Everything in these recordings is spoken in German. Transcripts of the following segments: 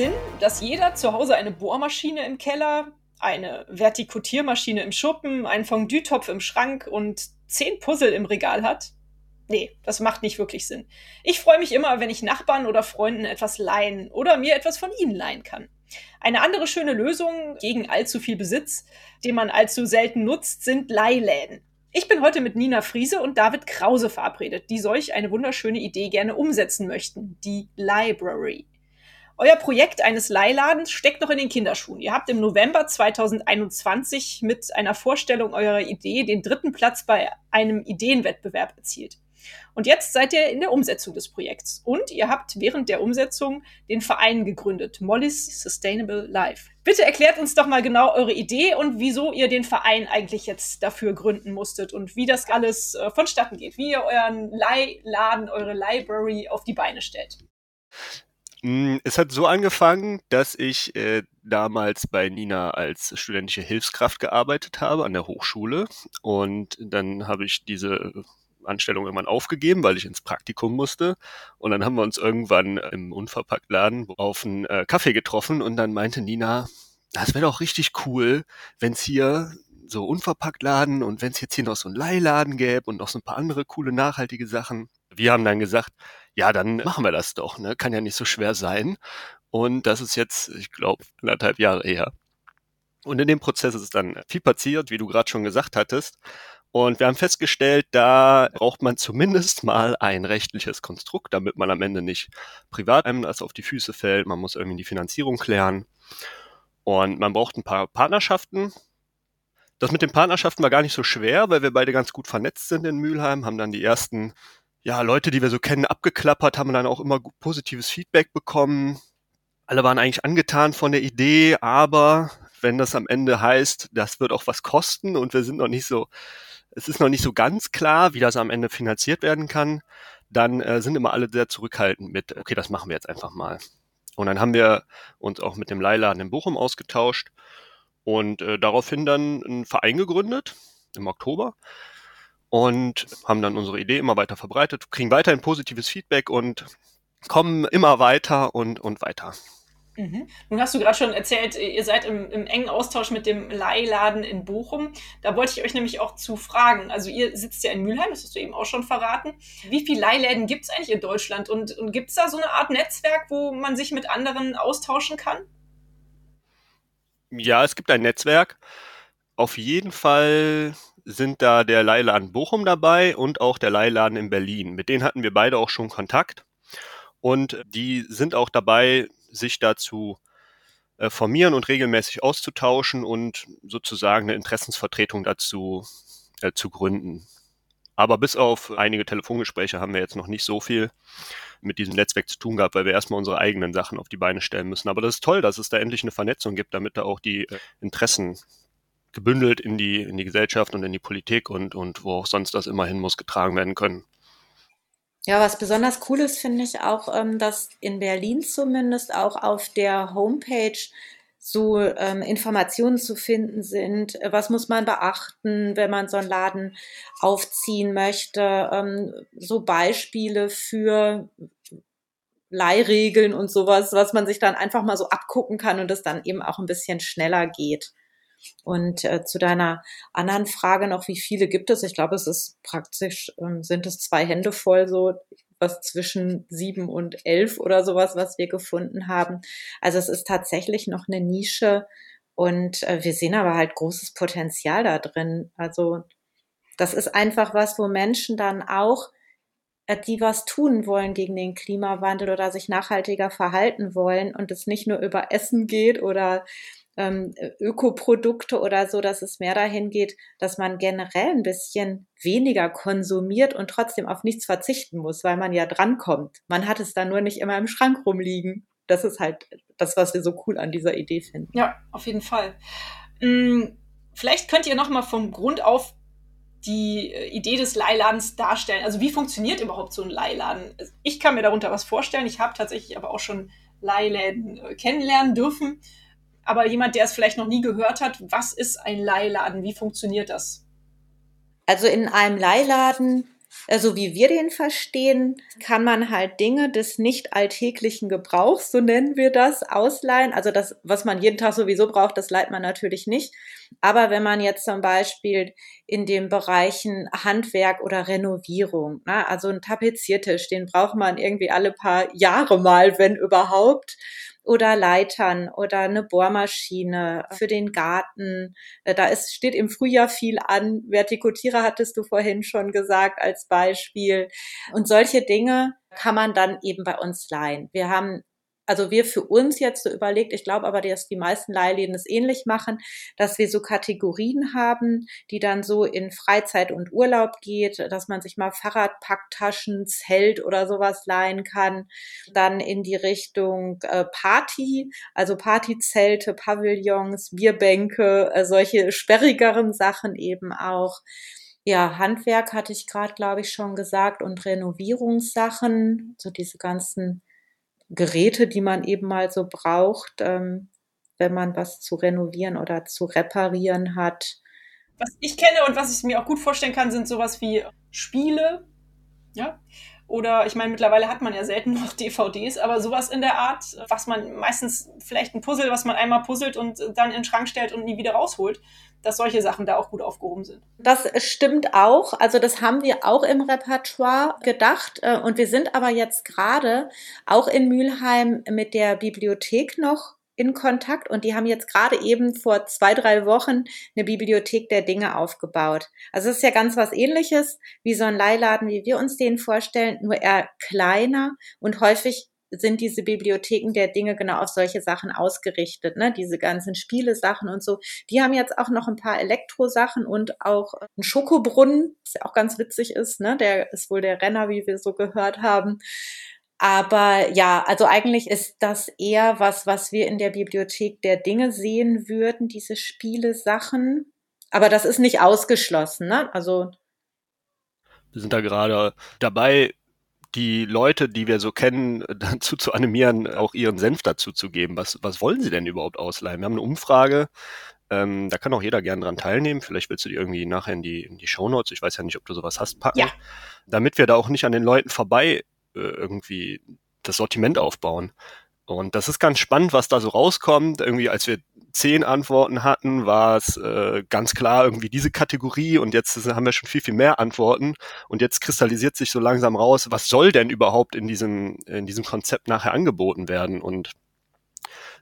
Sinn, dass jeder zu Hause eine Bohrmaschine im Keller, eine Vertikutiermaschine im Schuppen, einen Fondue-Topf im Schrank und zehn Puzzle im Regal hat? Nee, das macht nicht wirklich Sinn. Ich freue mich immer, wenn ich Nachbarn oder Freunden etwas leihen oder mir etwas von ihnen leihen kann. Eine andere schöne Lösung gegen allzu viel Besitz, den man allzu selten nutzt, sind Leihläden. Ich bin heute mit Nina Friese und David Krause verabredet, die solch eine wunderschöne Idee gerne umsetzen möchten, die Library. Euer Projekt eines Leihladens steckt noch in den Kinderschuhen. Ihr habt im November 2021 mit einer Vorstellung eurer Idee den dritten Platz bei einem Ideenwettbewerb erzielt. Und jetzt seid ihr in der Umsetzung des Projekts. Und ihr habt während der Umsetzung den Verein gegründet, Molly's Sustainable Life. Bitte erklärt uns doch mal genau eure Idee und wieso ihr den Verein eigentlich jetzt dafür gründen musstet und wie das alles äh, vonstatten geht, wie ihr euren Leihladen, eure Library auf die Beine stellt. Mm, es hat so angefangen, dass ich äh, damals bei Nina als studentische Hilfskraft gearbeitet habe an der Hochschule und dann habe ich diese Anstellung irgendwann aufgegeben, weil ich ins Praktikum musste. Und dann haben wir uns irgendwann im Unverpacktladen auf einen äh, Kaffee getroffen und dann meinte Nina, das wäre doch richtig cool, wenn es hier so Unverpacktladen und wenn es jetzt hier noch so einen Leihladen gäbe und noch so ein paar andere coole nachhaltige Sachen. Wir haben dann gesagt, ja, dann machen wir das doch, ne? Kann ja nicht so schwer sein. Und das ist jetzt, ich glaube, anderthalb Jahre her. Und in dem Prozess ist dann viel passiert, wie du gerade schon gesagt hattest. Und wir haben festgestellt, da braucht man zumindest mal ein rechtliches Konstrukt, damit man am Ende nicht privat einem das auf die Füße fällt. Man muss irgendwie die Finanzierung klären. Und man braucht ein paar Partnerschaften. Das mit den Partnerschaften war gar nicht so schwer, weil wir beide ganz gut vernetzt sind in Mülheim, haben dann die ersten ja, Leute, die wir so kennen, abgeklappert, haben dann auch immer positives Feedback bekommen. Alle waren eigentlich angetan von der Idee, aber wenn das am Ende heißt, das wird auch was kosten und wir sind noch nicht so es ist noch nicht so ganz klar, wie das am Ende finanziert werden kann, dann äh, sind immer alle sehr zurückhaltend mit, okay, das machen wir jetzt einfach mal. Und dann haben wir uns auch mit dem Leihladen in Bochum ausgetauscht und äh, daraufhin dann einen Verein gegründet im Oktober und haben dann unsere Idee immer weiter verbreitet, kriegen weiterhin positives Feedback und kommen immer weiter und, und weiter. Mhm. Nun hast du gerade schon erzählt, ihr seid im, im, engen Austausch mit dem Leihladen in Bochum. Da wollte ich euch nämlich auch zu fragen. Also ihr sitzt ja in Mülheim, das hast du eben auch schon verraten. Wie viele Leihläden gibt es eigentlich in Deutschland? Und, und gibt es da so eine Art Netzwerk, wo man sich mit anderen austauschen kann? Ja, es gibt ein Netzwerk. Auf jeden Fall sind da der Leihladen Bochum dabei und auch der Leihladen in Berlin. Mit denen hatten wir beide auch schon Kontakt. Und die sind auch dabei, sich dazu äh, formieren und regelmäßig auszutauschen und sozusagen eine Interessensvertretung dazu äh, zu gründen. Aber bis auf einige Telefongespräche haben wir jetzt noch nicht so viel mit diesem Netzwerk zu tun gehabt, weil wir erstmal unsere eigenen Sachen auf die Beine stellen müssen. Aber das ist toll, dass es da endlich eine Vernetzung gibt, damit da auch die Interessen gebündelt in die, in die Gesellschaft und in die Politik und, und wo auch sonst das immer hin muss, getragen werden können. Ja, was besonders cool ist, finde ich auch, ähm, dass in Berlin zumindest auch auf der Homepage so ähm, Informationen zu finden sind. Was muss man beachten, wenn man so einen Laden aufziehen möchte? Ähm, so Beispiele für Leihregeln und sowas, was man sich dann einfach mal so abgucken kann und es dann eben auch ein bisschen schneller geht. Und äh, zu deiner anderen Frage noch, wie viele gibt es? Ich glaube, es ist praktisch, ähm, sind es zwei Hände voll so, was zwischen sieben und elf oder sowas, was wir gefunden haben. Also es ist tatsächlich noch eine Nische und äh, wir sehen aber halt großes Potenzial da drin. Also das ist einfach was, wo Menschen dann auch die was tun wollen gegen den Klimawandel oder sich nachhaltiger verhalten wollen und es nicht nur über Essen geht oder ähm, Ökoprodukte oder so, dass es mehr dahin geht, dass man generell ein bisschen weniger konsumiert und trotzdem auf nichts verzichten muss, weil man ja drankommt. Man hat es dann nur nicht immer im Schrank rumliegen. das ist halt das, was wir so cool an dieser Idee finden. Ja, auf jeden Fall. Hm, vielleicht könnt ihr noch mal vom Grund auf die äh, Idee des Leihladens darstellen. Also wie funktioniert überhaupt so ein Leihladen? Ich kann mir darunter was vorstellen. Ich habe tatsächlich aber auch schon Leihläden äh, kennenlernen dürfen. Aber jemand, der es vielleicht noch nie gehört hat, was ist ein Leihladen? Wie funktioniert das? Also in einem Leihladen so also wie wir den verstehen, kann man halt Dinge des nicht alltäglichen Gebrauchs, so nennen wir das, ausleihen. Also das, was man jeden Tag sowieso braucht, das leiht man natürlich nicht. Aber wenn man jetzt zum Beispiel in den Bereichen Handwerk oder Renovierung, ne, also ein Tapeziertisch, den braucht man irgendwie alle paar Jahre mal, wenn überhaupt oder Leitern oder eine Bohrmaschine für den Garten. Äh, da ist, steht im Frühjahr viel an. Vertikutierer hattest du vorhin schon gesagt als Beispiel. Und solche Dinge kann man dann eben bei uns leihen. Wir haben also wir für uns jetzt so überlegt, ich glaube aber, dass die meisten Leihläden es ähnlich machen, dass wir so Kategorien haben, die dann so in Freizeit und Urlaub geht, dass man sich mal Fahrradpacktaschen, Zelt oder sowas leihen kann. Dann in die Richtung äh, Party, also Partyzelte, Pavillons, Bierbänke, äh, solche sperrigeren Sachen eben auch. Ja, Handwerk hatte ich gerade, glaube ich, schon gesagt und Renovierungssachen, so diese ganzen Geräte, die man eben mal so braucht, ähm, wenn man was zu renovieren oder zu reparieren hat. Was ich kenne und was ich mir auch gut vorstellen kann, sind sowas wie Spiele, ja, oder ich meine, mittlerweile hat man ja selten noch DVDs, aber sowas in der Art, was man meistens vielleicht ein Puzzle, was man einmal puzzelt und dann in den Schrank stellt und nie wieder rausholt, dass solche Sachen da auch gut aufgehoben sind. Das stimmt auch. Also das haben wir auch im Repertoire gedacht. Äh, und wir sind aber jetzt gerade auch in Mülheim mit der Bibliothek noch in Kontakt und die haben jetzt gerade eben vor zwei, drei Wochen eine Bibliothek der Dinge aufgebaut. Also es ist ja ganz was ähnliches wie so ein Leihladen, wie wir uns den vorstellen, nur eher kleiner und häufig sind diese Bibliotheken der Dinge genau auf solche Sachen ausgerichtet, ne? Diese ganzen Spielesachen und so. Die haben jetzt auch noch ein paar Elektrosachen und auch einen Schokobrunnen, was ja auch ganz witzig ist, ne? Der ist wohl der Renner, wie wir so gehört haben. Aber ja, also eigentlich ist das eher was, was wir in der Bibliothek der Dinge sehen würden, diese Spiele-Sachen. Aber das ist nicht ausgeschlossen, ne? Also. Wir sind da gerade dabei, die Leute, die wir so kennen, dazu zu animieren, auch ihren Senf dazu zu geben. Was, was wollen sie denn überhaupt ausleihen? Wir haben eine Umfrage, ähm, da kann auch jeder gern dran teilnehmen. Vielleicht willst du die irgendwie nachher in die, in die Shownotes, ich weiß ja nicht, ob du sowas hast, packen. Ja. Damit wir da auch nicht an den Leuten vorbei äh, irgendwie das Sortiment aufbauen. Und das ist ganz spannend, was da so rauskommt. Irgendwie, als wir zehn Antworten hatten, war es äh, ganz klar irgendwie diese Kategorie und jetzt haben wir schon viel, viel mehr Antworten und jetzt kristallisiert sich so langsam raus, was soll denn überhaupt in diesem, in diesem Konzept nachher angeboten werden und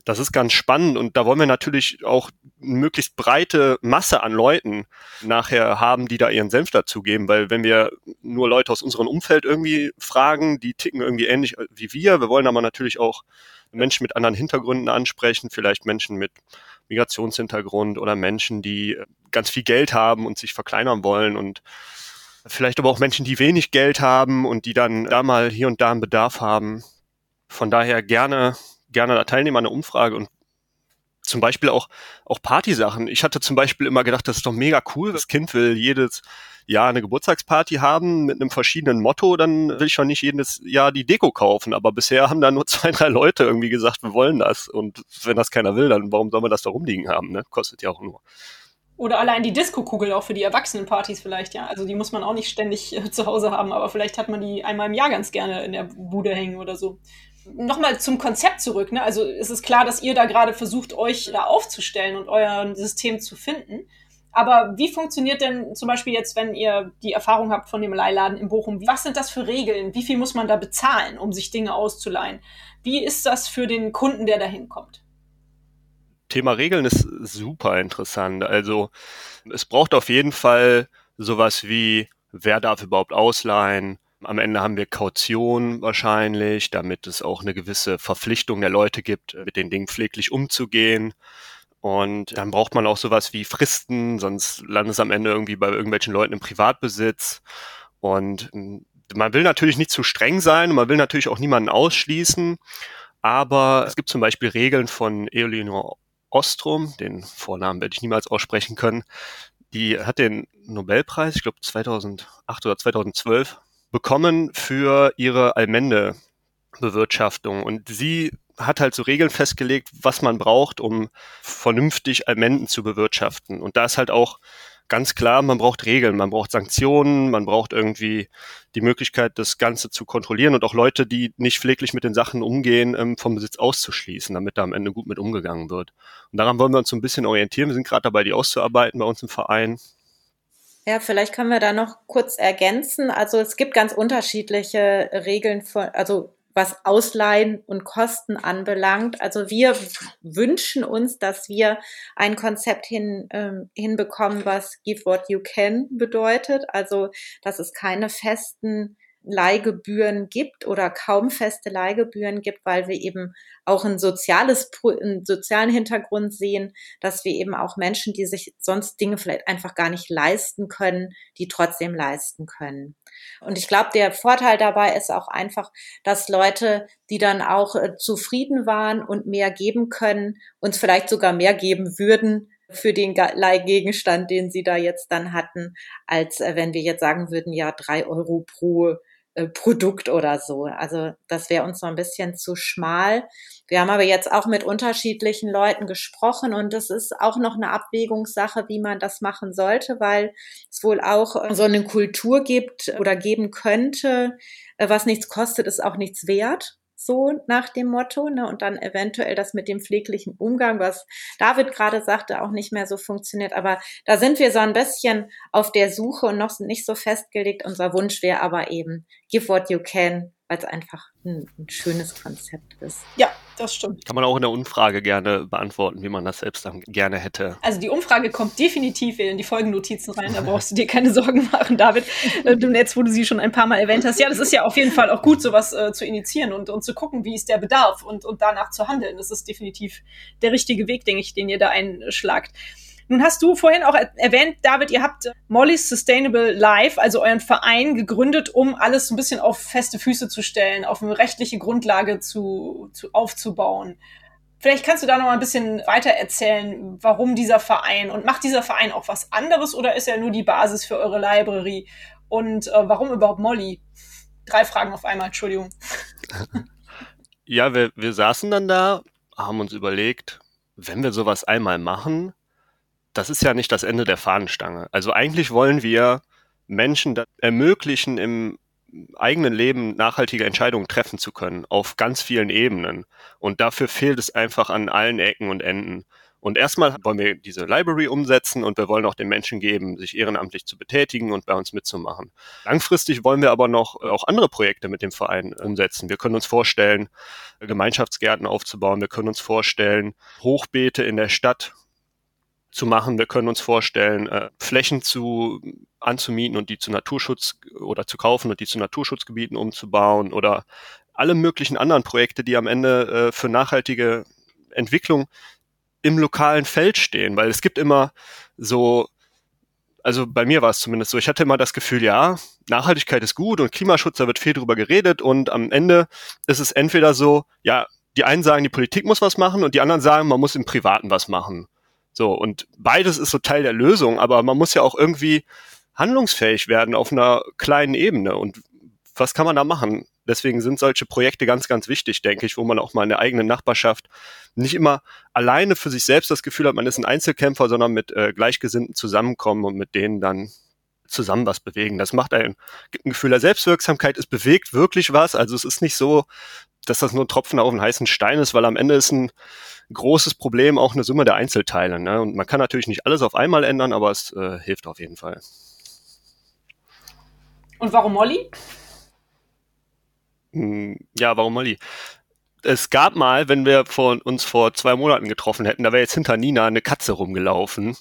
das ist ganz spannend und da wollen wir natürlich auch eine möglichst breite Masse an Leuten nachher haben, die da ihren Senf dazugeben, weil wenn wir nur Leute aus unserem Umfeld irgendwie fragen, die ticken irgendwie ähnlich wie wir. Wir wollen aber natürlich auch Menschen mit anderen Hintergründen ansprechen, vielleicht Menschen mit Migrationshintergrund oder Menschen, die ganz viel Geld haben und sich verkleinern wollen und vielleicht aber auch Menschen, die wenig Geld haben und die dann da mal hier und da einen Bedarf haben. Von daher gerne gerne teilnehmen an der Umfrage und zum Beispiel auch, auch Partysachen. Ich hatte zum Beispiel immer gedacht, das ist doch mega cool. Das Kind will jedes Jahr eine Geburtstagsparty haben mit einem verschiedenen Motto, dann will ich schon nicht jedes Jahr die Deko kaufen. Aber bisher haben da nur zwei, drei Leute irgendwie gesagt, wir wollen das. Und wenn das keiner will, dann warum soll man das da rumliegen haben? Ne? Kostet ja auch nur. Oder allein die Disco-Kugel auch für die Erwachsenenpartys vielleicht, ja. Also die muss man auch nicht ständig äh, zu Hause haben, aber vielleicht hat man die einmal im Jahr ganz gerne in der Bude hängen oder so nochmal zum Konzept zurück. Ne? Also es ist klar, dass ihr da gerade versucht, euch da aufzustellen und euer System zu finden. Aber wie funktioniert denn zum Beispiel jetzt, wenn ihr die Erfahrung habt von dem Leihladen in Bochum? Was sind das für Regeln? Wie viel muss man da bezahlen, um sich Dinge auszuleihen? Wie ist das für den Kunden, der da hinkommt? Thema Regeln ist super interessant. Also es braucht auf jeden Fall sowas wie, wer darf überhaupt ausleihen? Am Ende haben wir Kaution wahrscheinlich, damit es auch eine gewisse Verpflichtung der Leute gibt, mit den Dingen pfleglich umzugehen. Und dann braucht man auch sowas wie Fristen, sonst landet es am Ende irgendwie bei irgendwelchen Leuten im Privatbesitz. Und hm, man will natürlich nicht zu streng sein, man will natürlich auch niemanden ausschließen. Aber es gibt zum Beispiel Regeln von Eolinor Ostrom, den Vornamen werde ich niemals aussprechen können. Die hat den Nobelpreis, ich glaube 2008 oder 2012, bekommen für ihre Almende-Bewirtschaftung. Und sie hat halt so Regeln festgelegt, was man braucht, um vernünftig Almenden zu bewirtschaften. Und da ist halt auch ganz klar, man braucht Regeln, man braucht Sanktionen, man braucht irgendwie die Möglichkeit, das Ganze zu kontrollieren und auch Leute, die nicht pfleglich mit den Sachen umgehen, ähm, vom Besitz auszuschließen, damit da am Ende gut mit umgegangen wird. Und daran wollen wir uns so ein bisschen orientieren. Wir sind gerade dabei, die auszuarbeiten bei uns im Verein. Ja, vielleicht können wir da noch kurz ergänzen. Also es gibt ganz unterschiedliche Regeln von, also was Ausleihen und Kosten anbelangt. Also wir wünschen uns, dass wir ein Konzept hin, ähm, hinbekommen, was Give What You Can bedeutet. Also, dass es keine festen Leihgebühren gibt oder kaum feste Leihgebühren gibt, weil wir eben auch ein soziales, einen sozialen Hintergrund sehen, dass wir eben auch Menschen, die sich sonst Dinge vielleicht einfach gar nicht leisten können, die trotzdem leisten können. Und ich glaube, der Vorteil dabei ist auch einfach, dass Leute, die dann auch äh, zufrieden waren und mehr geben können, uns vielleicht sogar mehr geben würden, für den Leihgegenstand, den sie da jetzt dann hatten, als äh, wenn wir jetzt sagen würden, ja, drei Euro pro Produkt oder so. Also das wäre uns so ein bisschen zu schmal. Wir haben aber jetzt auch mit unterschiedlichen Leuten gesprochen und das ist auch noch eine Abwägungssache, wie man das machen sollte, weil es wohl auch äh, so eine Kultur gibt oder geben könnte, äh, was nichts kostet, ist auch nichts wert so nach dem Motto, ne? Und dann eventuell das mit dem pfleglichen Umgang, was David gerade sagte, auch nicht mehr so funktioniert. Aber da sind wir so ein bisschen auf der Suche und noch nicht so festgelegt. Unser Wunsch wäre aber eben, give what you can, weil es einfach ein, ein, schönes Konzept ist. Ja, das stimmt. Kann man auch in der Umfrage gerne beantworten, wie man das selbst dann gerne hätte. Also die Umfrage kommt definitiv in die Folgennotizen rein, da brauchst du dir keine Sorgen machen, David. Äh, du Netz, wo du sie schon ein paar Mal erwähnt hast. Ja, das ist ja auf jeden Fall auch gut, sowas äh, zu initiieren und, und zu gucken, wie ist der Bedarf und, und danach zu handeln. Das ist definitiv der richtige Weg, denke ich, den ihr da einschlagt. Nun hast du vorhin auch erwähnt, David, ihr habt Molly's Sustainable Life, also euren Verein, gegründet, um alles ein bisschen auf feste Füße zu stellen, auf eine rechtliche Grundlage zu, zu aufzubauen. Vielleicht kannst du da noch mal ein bisschen weiter erzählen, warum dieser Verein und macht dieser Verein auch was anderes oder ist er nur die Basis für eure Library? Und äh, warum überhaupt Molly? Drei Fragen auf einmal, Entschuldigung. Ja, wir, wir saßen dann da, haben uns überlegt, wenn wir sowas einmal machen, das ist ja nicht das Ende der Fahnenstange. Also eigentlich wollen wir Menschen ermöglichen, im eigenen Leben nachhaltige Entscheidungen treffen zu können, auf ganz vielen Ebenen. Und dafür fehlt es einfach an allen Ecken und Enden. Und erstmal wollen wir diese Library umsetzen und wir wollen auch den Menschen geben, sich ehrenamtlich zu betätigen und bei uns mitzumachen. Langfristig wollen wir aber noch äh, auch andere Projekte mit dem Verein umsetzen. Wir können uns vorstellen, Gemeinschaftsgärten aufzubauen. Wir können uns vorstellen, Hochbeete in der Stadt zu machen. Wir können uns vorstellen, äh, Flächen zu anzumieten und die zu Naturschutz oder zu kaufen und die zu Naturschutzgebieten umzubauen oder alle möglichen anderen Projekte, die am Ende äh, für nachhaltige Entwicklung im lokalen Feld stehen, weil es gibt immer so also bei mir war es zumindest so, ich hatte immer das Gefühl, ja, Nachhaltigkeit ist gut und Klimaschutz, da wird viel drüber geredet und am Ende ist es entweder so, ja, die einen sagen, die Politik muss was machen und die anderen sagen, man muss im Privaten was machen. So, und beides ist so Teil der Lösung, aber man muss ja auch irgendwie handlungsfähig werden auf einer kleinen Ebene. Und was kann man da machen? Deswegen sind solche Projekte ganz, ganz wichtig, denke ich, wo man auch mal in der eigenen Nachbarschaft nicht immer alleine für sich selbst das Gefühl hat, man ist ein Einzelkämpfer, sondern mit äh, Gleichgesinnten zusammenkommen und mit denen dann zusammen was bewegen. Das macht ein, gibt ein Gefühl der Selbstwirksamkeit, es bewegt wirklich was. Also es ist nicht so, dass das nur ein Tropfen auf einen heißen Stein ist, weil am Ende ist ein großes Problem auch eine Summe der Einzelteile. Ne? Und man kann natürlich nicht alles auf einmal ändern, aber es äh, hilft auf jeden Fall. Und warum Molly? Hm, ja, warum Molly? Es gab mal, wenn wir vor, uns vor zwei Monaten getroffen hätten, da wäre jetzt hinter Nina eine Katze rumgelaufen.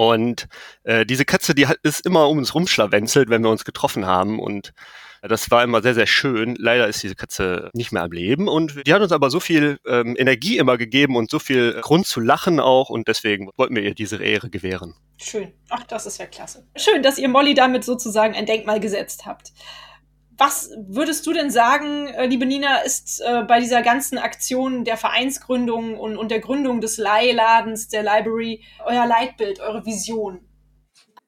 Und äh, diese Katze, die hat, ist immer um uns rumschlawenzelt, wenn wir uns getroffen haben. Und das war immer sehr, sehr schön. Leider ist diese Katze nicht mehr am Leben und die hat uns aber so viel ähm, Energie immer gegeben und so viel Grund zu lachen auch und deswegen wollten wir ihr diese Ehre gewähren. Schön. Ach, das ist ja klasse. Schön, dass ihr Molly damit sozusagen ein Denkmal gesetzt habt. Was würdest du denn sagen, äh, liebe Nina, ist äh, bei dieser ganzen Aktion der Vereinsgründung und, und der Gründung des Leihladens, der Library, euer Leitbild, eure Vision?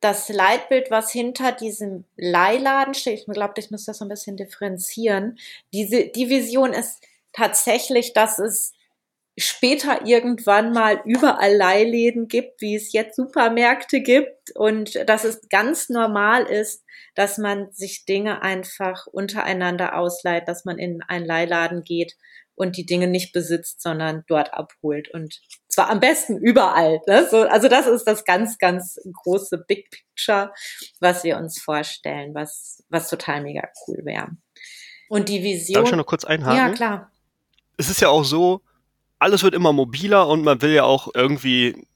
Das Leitbild, was hinter diesem Leihladen steht, ich glaube, ich muss das so ein bisschen differenzieren. Diese, die Vision ist tatsächlich, dass es später irgendwann mal überall Leihläden gibt, wie es jetzt Supermärkte gibt und dass es ganz normal ist, dass man sich Dinge einfach untereinander ausleiht, dass man in einen Leihladen geht und die Dinge nicht besitzt, sondern dort abholt und zwar am besten überall. Ne? So, also das ist das ganz, ganz große Big Picture, was wir uns vorstellen, was, was total mega cool wäre. Und die Vision. Darf ich schon noch kurz einhaken? Ja, klar. Es ist ja auch so, alles wird immer mobiler und man will ja auch irgendwie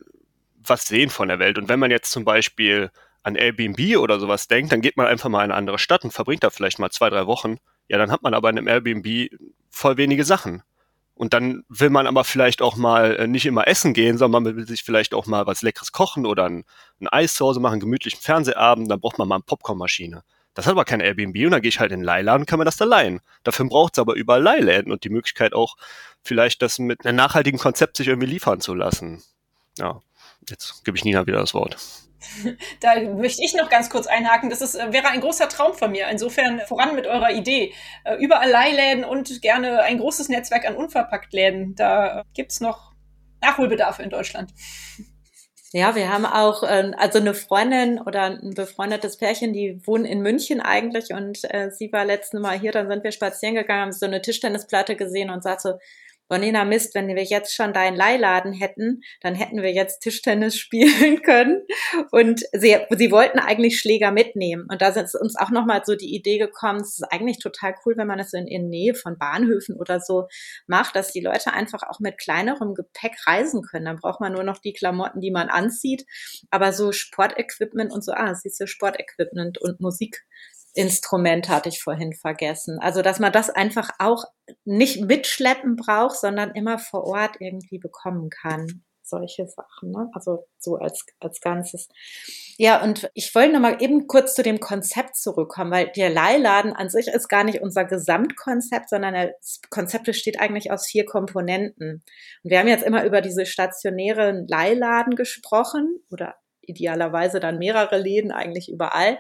was sehen von der Welt. Und wenn man jetzt zum Beispiel an Airbnb oder sowas denkt, dann geht man einfach mal in eine andere Stadt und verbringt da vielleicht mal zwei, drei Wochen. Ja, dann hat man aber in einem Airbnb voll wenige Sachen. Und dann will man aber vielleicht auch mal äh, nicht immer essen gehen, sondern man will sich vielleicht auch mal was Leckeres kochen oder ein, ein Eis zu Hause machen, gemütlichen Fernsehabend, dann braucht man mal eine Popcornmaschine. Das hat aber kein Airbnb und dann gehe ich halt in den Leihladen, kann man das da leihen. Dafür braucht es aber überall Leihläden und die Möglichkeit auch vielleicht das mit einem nachhaltigen Konzept sich irgendwie liefern zu lassen. Ja, jetzt gebe ich Nina wieder das Wort. Da möchte ich noch ganz kurz einhaken. Das ist, äh, wäre ein großer Traum von mir. Insofern voran mit eurer Idee. Äh, überall Leihläden und gerne ein großes Netzwerk an Unverpacktläden. Da gibt es noch Nachholbedarf in Deutschland. Ja, wir haben auch äh, also eine Freundin oder ein befreundetes Pärchen, die wohnen in München eigentlich und äh, sie war letztes Mal hier, dann sind wir spazieren gegangen, haben so eine Tischtennisplatte gesehen und sagte so, Bonina Mist, wenn wir jetzt schon deinen Leihladen hätten, dann hätten wir jetzt Tischtennis spielen können. Und sie, sie wollten eigentlich Schläger mitnehmen. Und da ist uns auch nochmal so die Idee gekommen, es ist eigentlich total cool, wenn man es in, in Nähe von Bahnhöfen oder so macht, dass die Leute einfach auch mit kleinerem Gepäck reisen können. Dann braucht man nur noch die Klamotten, die man anzieht. Aber so Sportequipment und so, ah, siehst du, Sportequipment und Musik Instrument hatte ich vorhin vergessen. Also, dass man das einfach auch nicht mitschleppen braucht, sondern immer vor Ort irgendwie bekommen kann. Solche Sachen, ne? Also so als, als Ganzes. Ja, und ich wollte noch mal eben kurz zu dem Konzept zurückkommen, weil der Leihladen an sich ist gar nicht unser Gesamtkonzept, sondern das Konzept besteht eigentlich aus vier Komponenten. Und wir haben jetzt immer über diese stationären Leihladen gesprochen oder idealerweise dann mehrere Läden eigentlich überall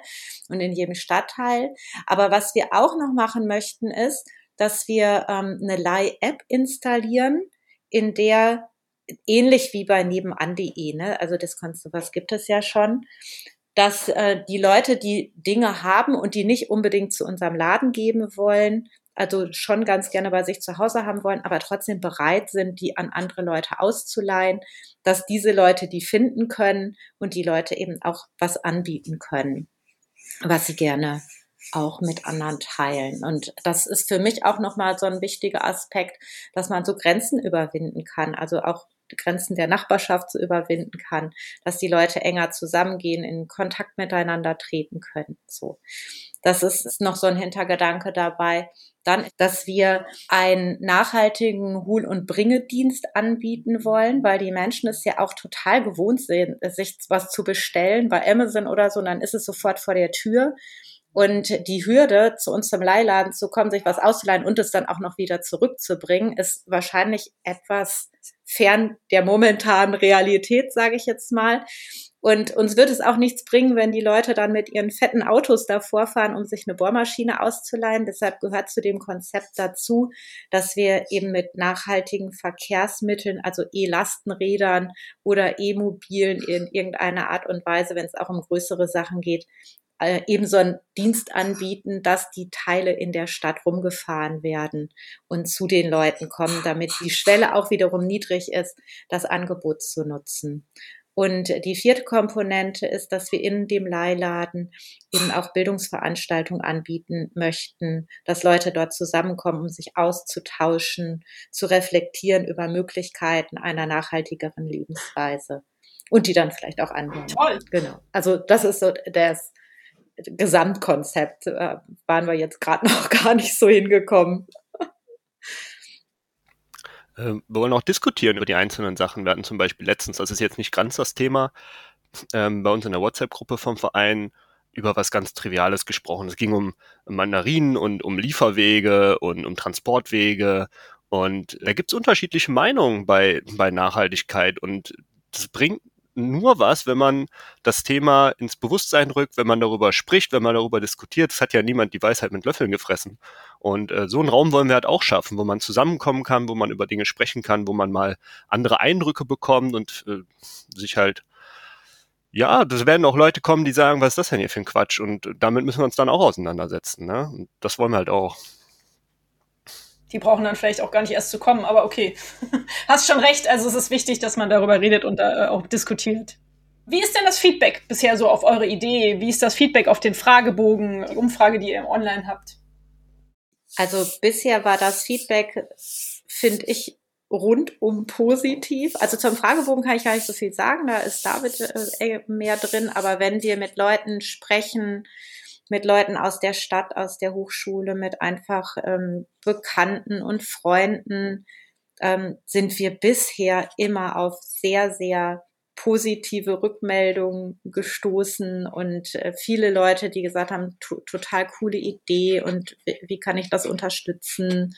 und in jedem Stadtteil. Aber was wir auch noch machen möchten, ist, dass wir ähm, eine Leih-App installieren, in der ähnlich wie bei nebenan.de, ne? also das was gibt es ja schon, dass äh, die Leute, die Dinge haben und die nicht unbedingt zu unserem Laden geben wollen, also schon ganz gerne bei sich zu Hause haben wollen, aber trotzdem bereit sind, die an andere Leute auszuleihen, dass diese Leute die finden können und die Leute eben auch was anbieten können, was sie gerne auch mit anderen teilen. Und das ist für mich auch nochmal so ein wichtiger Aspekt, dass man so Grenzen überwinden kann, also auch Grenzen der Nachbarschaft zu überwinden kann, dass die Leute enger zusammengehen, in Kontakt miteinander treten können. So. Das ist noch so ein Hintergedanke dabei. Dann, dass wir einen nachhaltigen Hol- und Bringedienst anbieten wollen, weil die Menschen es ja auch total gewohnt sind, sich was zu bestellen bei Amazon oder so, und dann ist es sofort vor der Tür. Und die Hürde, zu uns zum Leihladen zu kommen, sich was auszuleihen und es dann auch noch wieder zurückzubringen, ist wahrscheinlich etwas fern der momentanen Realität, sage ich jetzt mal. Und uns wird es auch nichts bringen, wenn die Leute dann mit ihren fetten Autos davor fahren, um sich eine Bohrmaschine auszuleihen. Deshalb gehört zu dem Konzept dazu, dass wir eben mit nachhaltigen Verkehrsmitteln, also E-Lastenrädern oder E-Mobilen in irgendeiner Art und Weise, wenn es auch um größere Sachen geht, äh, eben so einen Dienst anbieten, dass die Teile in der Stadt rumgefahren werden und zu den Leuten kommen, damit die Schwelle auch wiederum niedrig ist, das Angebot zu nutzen. Und die vierte Komponente ist, dass wir in dem Leihladen eben auch Bildungsveranstaltungen anbieten möchten, dass Leute dort zusammenkommen, um sich auszutauschen, zu reflektieren über Möglichkeiten einer nachhaltigeren Lebensweise und die dann vielleicht auch anwenden. Toll. Genau. Also das ist so das Gesamtkonzept. Äh, waren wir jetzt gerade noch gar nicht so hingekommen. Ähm, wir wollen auch diskutieren über die einzelnen Sachen. Wir hatten zum Beispiel letztens, das ist jetzt nicht ganz das Thema, ähm, bei uns in der WhatsApp-Gruppe vom Verein über was ganz Triviales gesprochen. Es ging um Mandarinen und um Lieferwege und um Transportwege. Und da gibt es unterschiedliche Meinungen bei, bei Nachhaltigkeit. Und das bringt nur was, wenn man das Thema ins Bewusstsein rückt, wenn man darüber spricht, wenn man darüber diskutiert. Es hat ja niemand die Weisheit mit Löffeln gefressen. Und äh, so einen Raum wollen wir halt auch schaffen, wo man zusammenkommen kann, wo man über Dinge sprechen kann, wo man mal andere Eindrücke bekommt und äh, sich halt ja, das werden auch Leute kommen, die sagen, was ist das denn hier für ein Quatsch? Und damit müssen wir uns dann auch auseinandersetzen. Ne? Und das wollen wir halt auch. Die brauchen dann vielleicht auch gar nicht erst zu kommen, aber okay. Hast schon recht, also es ist wichtig, dass man darüber redet und da äh, auch diskutiert. Wie ist denn das Feedback bisher so auf eure Idee? Wie ist das Feedback auf den Fragebogen, die Umfrage, die ihr online habt? Also bisher war das Feedback, finde ich, rundum positiv. Also zum Fragebogen kann ich gar nicht so viel sagen, da ist David äh, mehr drin, aber wenn wir mit Leuten sprechen, mit Leuten aus der Stadt, aus der Hochschule, mit einfach ähm, Bekannten und Freunden, ähm, sind wir bisher immer auf sehr, sehr positive Rückmeldungen gestoßen und äh, viele Leute, die gesagt haben, total coole Idee und wie kann ich das unterstützen?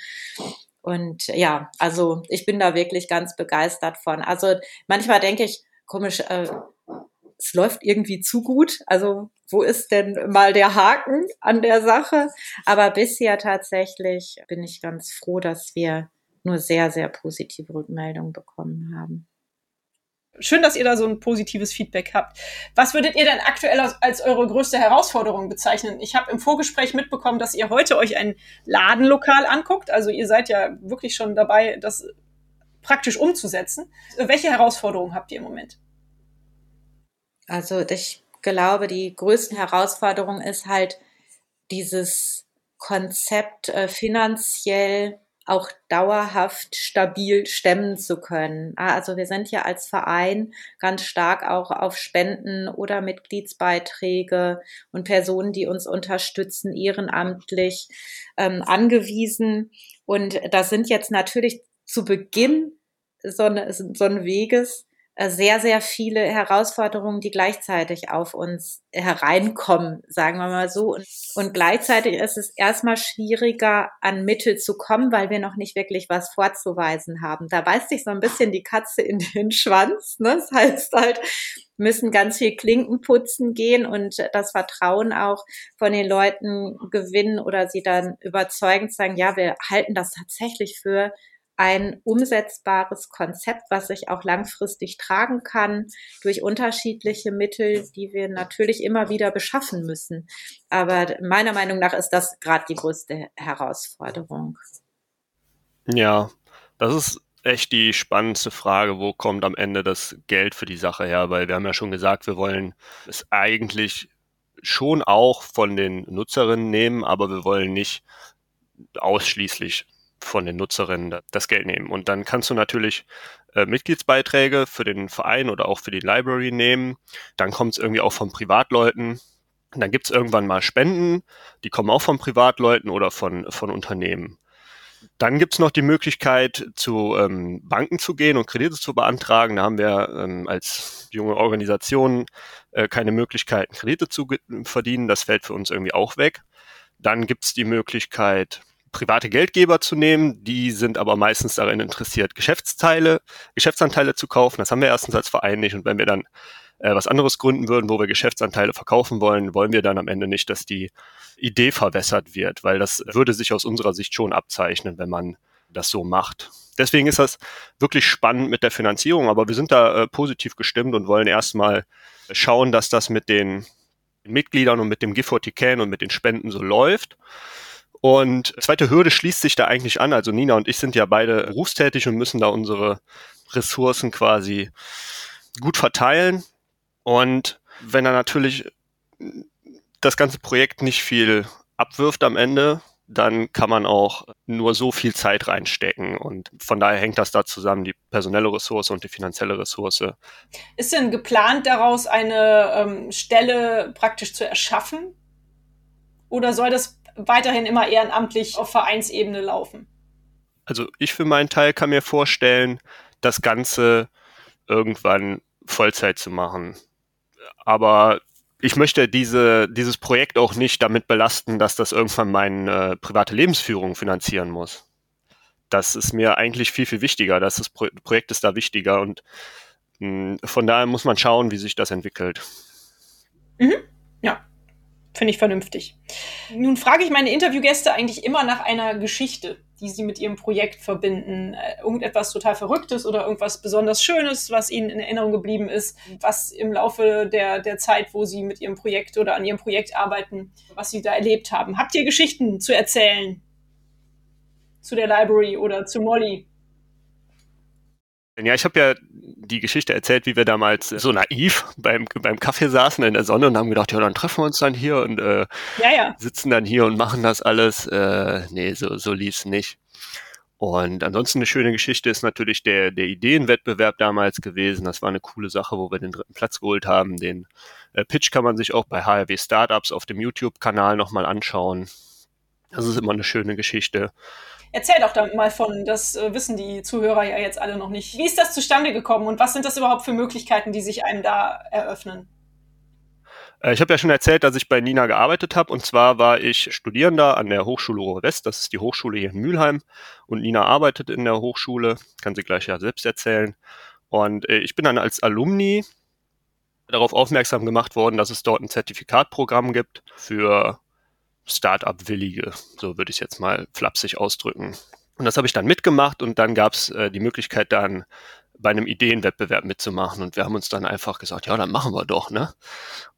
Und ja, also ich bin da wirklich ganz begeistert von. Also manchmal denke ich, komisch, äh, es läuft irgendwie zu gut. Also wo ist denn mal der Haken an der Sache? Aber bisher tatsächlich bin ich ganz froh, dass wir nur sehr, sehr positive Rückmeldungen bekommen haben schön, dass ihr da so ein positives Feedback habt. Was würdet ihr denn aktuell als, als eure größte Herausforderung bezeichnen? Ich habe im Vorgespräch mitbekommen, dass ihr heute euch ein Ladenlokal anguckt. Also ihr seid ja wirklich schon dabei, das praktisch umzusetzen. Welche Herausforderungen habt ihr im Moment? Also ich glaube, die größte Herausforderung ist halt dieses Konzept äh, finanziell auch dauerhaft stabil stemmen zu können. Ah, also wir sind ja als Verein ganz stark auch auf Spenden oder Mitgliedsbeiträge und Personen, die uns unterstützen, ehrenamtlich ähm, angewiesen. Und das sind jetzt natürlich zu Beginn so, eine, so ein Weges sehr, sehr viele Herausforderungen, die gleichzeitig auf uns hereinkommen, sagen wir mal so. Und, und gleichzeitig ist es erstmal schwieriger, an Mittel zu kommen, weil wir noch nicht wirklich was vorzuweisen haben. Da beißt sich so ein bisschen die Katze in den Schwanz. Ne? Das heißt halt, müssen ganz viel Klinken putzen gehen und das Vertrauen auch von den Leuten gewinnen oder sie dann überzeugend sagen, ja, wir halten das tatsächlich für ein umsetzbares Konzept, was sich auch langfristig tragen kann durch unterschiedliche Mittel, die wir natürlich immer wieder beschaffen müssen. Aber meiner Meinung nach ist das gerade die größte Herausforderung. Ja, das ist echt die spannendste Frage, wo kommt am Ende das Geld für die Sache her? Weil wir haben ja schon gesagt, wir wollen es eigentlich schon auch von den Nutzerinnen nehmen, aber wir wollen nicht ausschließlich von den Nutzerinnen das Geld nehmen. Und dann kannst du natürlich äh, Mitgliedsbeiträge für den Verein oder auch für die Library nehmen. Dann kommt es irgendwie auch von Privatleuten. Dann gibt es irgendwann mal Spenden, die kommen auch von Privatleuten oder von, von Unternehmen. Dann gibt es noch die Möglichkeit, zu ähm, Banken zu gehen und Kredite zu beantragen. Da haben wir ähm, als junge Organisation äh, keine Möglichkeit, Kredite zu verdienen. Das fällt für uns irgendwie auch weg. Dann gibt es die Möglichkeit, private Geldgeber zu nehmen. Die sind aber meistens darin interessiert, Geschäftsteile, Geschäftsanteile zu kaufen. Das haben wir erstens als Verein nicht. Und wenn wir dann äh, was anderes gründen würden, wo wir Geschäftsanteile verkaufen wollen, wollen wir dann am Ende nicht, dass die Idee verwässert wird, weil das würde sich aus unserer Sicht schon abzeichnen, wenn man das so macht. Deswegen ist das wirklich spannend mit der Finanzierung, aber wir sind da äh, positiv gestimmt und wollen erstmal schauen, dass das mit den Mitgliedern und mit dem Gift und mit den Spenden so läuft. Und zweite Hürde schließt sich da eigentlich an. Also Nina und ich sind ja beide berufstätig und müssen da unsere Ressourcen quasi gut verteilen. Und wenn er natürlich das ganze Projekt nicht viel abwirft am Ende, dann kann man auch nur so viel Zeit reinstecken. Und von daher hängt das da zusammen, die personelle Ressource und die finanzielle Ressource. Ist denn geplant, daraus eine ähm, Stelle praktisch zu erschaffen? Oder soll das weiterhin immer ehrenamtlich auf Vereinsebene laufen. Also ich für meinen Teil kann mir vorstellen, das Ganze irgendwann Vollzeit zu machen. Aber ich möchte diese, dieses Projekt auch nicht damit belasten, dass das irgendwann meine äh, private Lebensführung finanzieren muss. Das ist mir eigentlich viel, viel wichtiger. Das ist, Pro Projekt ist da wichtiger und mh, hm, von daher muss man schauen, wie sich das entwickelt. Mhm. Ja, finde ich vernünftig. Nun frage ich meine Interviewgäste eigentlich immer nach einer Geschichte die sie mit ihrem Projekt verbinden. Äh, irgendetwas total Verrücktes oder irgendwas besonders Schönes, was ihnen in Erinnerung geblieben ist, was im Laufe der, der Zeit, wo sie mit ihrem Projekt oder an ihrem Projekt arbeiten, was sie da erlebt haben. Habt ihr Geschichten zu erzählen? Zu der Library oder zu Molly? Ja, ich habe ja die Geschichte erzählt, wie wir damals so naiv beim, beim Kaffee saßen in der Sonne und haben gedacht, ja, dann treffen wir uns dann hier und äh, ja, ja. sitzen dann hier und machen das alles. Äh, nee, so, so lief's nicht. Und ansonsten eine schöne Geschichte ist natürlich der, der Ideenwettbewerb damals gewesen. Das war eine coole Sache, wo wir den dritten Platz geholt haben. Den äh, Pitch kann man sich auch bei HRW Startups auf dem YouTube-Kanal nochmal anschauen. Das ist immer eine schöne Geschichte. Erzähl doch da mal von, das äh, wissen die Zuhörer ja jetzt alle noch nicht. Wie ist das zustande gekommen und was sind das überhaupt für Möglichkeiten, die sich einem da eröffnen? Äh, ich habe ja schon erzählt, dass ich bei Nina gearbeitet habe. Und zwar war ich Studierender an der Hochschule Ruhr West. Das ist die Hochschule hier in Mülheim. Und Nina arbeitet in der Hochschule. Kann sie gleich ja selbst erzählen. Und äh, ich bin dann als Alumni darauf aufmerksam gemacht worden, dass es dort ein Zertifikatprogramm gibt für Start-up-Willige, so würde ich es jetzt mal flapsig ausdrücken. Und das habe ich dann mitgemacht und dann gab es äh, die Möglichkeit dann bei einem Ideenwettbewerb mitzumachen und wir haben uns dann einfach gesagt, ja, dann machen wir doch, ne?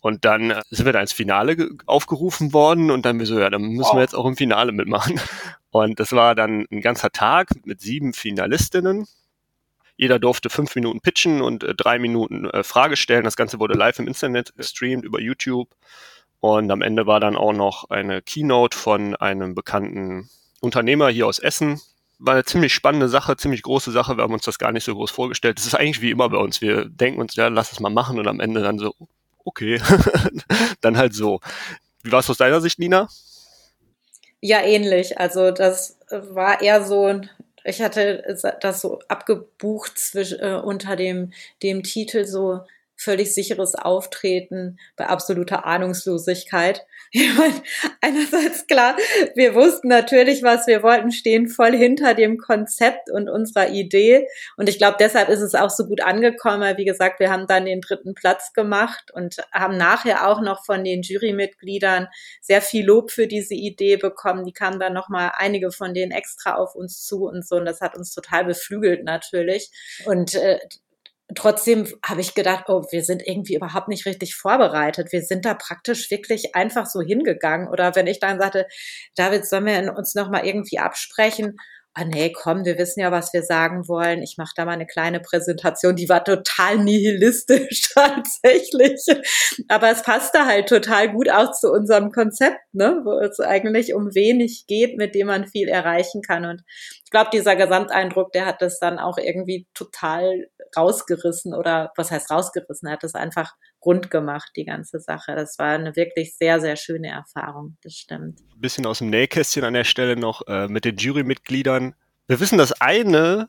Und dann äh, sind wir da ins Finale aufgerufen worden und dann wir so, ja, dann müssen wow. wir jetzt auch im Finale mitmachen. Und das war dann ein ganzer Tag mit sieben Finalistinnen. Jeder durfte fünf Minuten pitchen und äh, drei Minuten äh, Frage stellen. Das Ganze wurde live im Internet gestreamt über YouTube. Und am Ende war dann auch noch eine Keynote von einem bekannten Unternehmer hier aus Essen. War eine ziemlich spannende Sache, ziemlich große Sache. Wir haben uns das gar nicht so groß vorgestellt. Das ist eigentlich wie immer bei uns. Wir denken uns, ja, lass es mal machen und am Ende dann so, okay, dann halt so. Wie war es aus deiner Sicht, Nina? Ja, ähnlich. Also das war eher so, ich hatte das so abgebucht zwischen, äh, unter dem, dem Titel so völlig sicheres Auftreten bei absoluter Ahnungslosigkeit. Ich meine, einerseits klar, wir wussten natürlich, was wir wollten, stehen voll hinter dem Konzept und unserer Idee. Und ich glaube, deshalb ist es auch so gut angekommen. Wie gesagt, wir haben dann den dritten Platz gemacht und haben nachher auch noch von den Jurymitgliedern sehr viel Lob für diese Idee bekommen. Die kamen dann nochmal einige von denen extra auf uns zu und so. Und das hat uns total beflügelt natürlich. Und äh, trotzdem habe ich gedacht, oh, wir sind irgendwie überhaupt nicht richtig vorbereitet. Wir sind da praktisch wirklich einfach so hingegangen. Oder wenn ich dann sagte, David, sollen wir uns noch mal irgendwie absprechen? ah nee, komm, wir wissen ja, was wir sagen wollen. Ich mache da mal eine kleine Präsentation, die war total nihilistisch tatsächlich. Aber es passte halt total gut auch zu unserem Konzept, ne? wo es eigentlich um wenig geht, mit dem man viel erreichen kann. Und ich glaube, dieser Gesamteindruck, der hat das dann auch irgendwie total rausgerissen oder was heißt rausgerissen? Er hat es einfach rund gemacht, die ganze Sache. Das war eine wirklich sehr, sehr schöne Erfahrung, das stimmt. Ein bisschen aus dem Nähkästchen an der Stelle noch äh, mit den Jurymitgliedern. Wir wissen, dass eine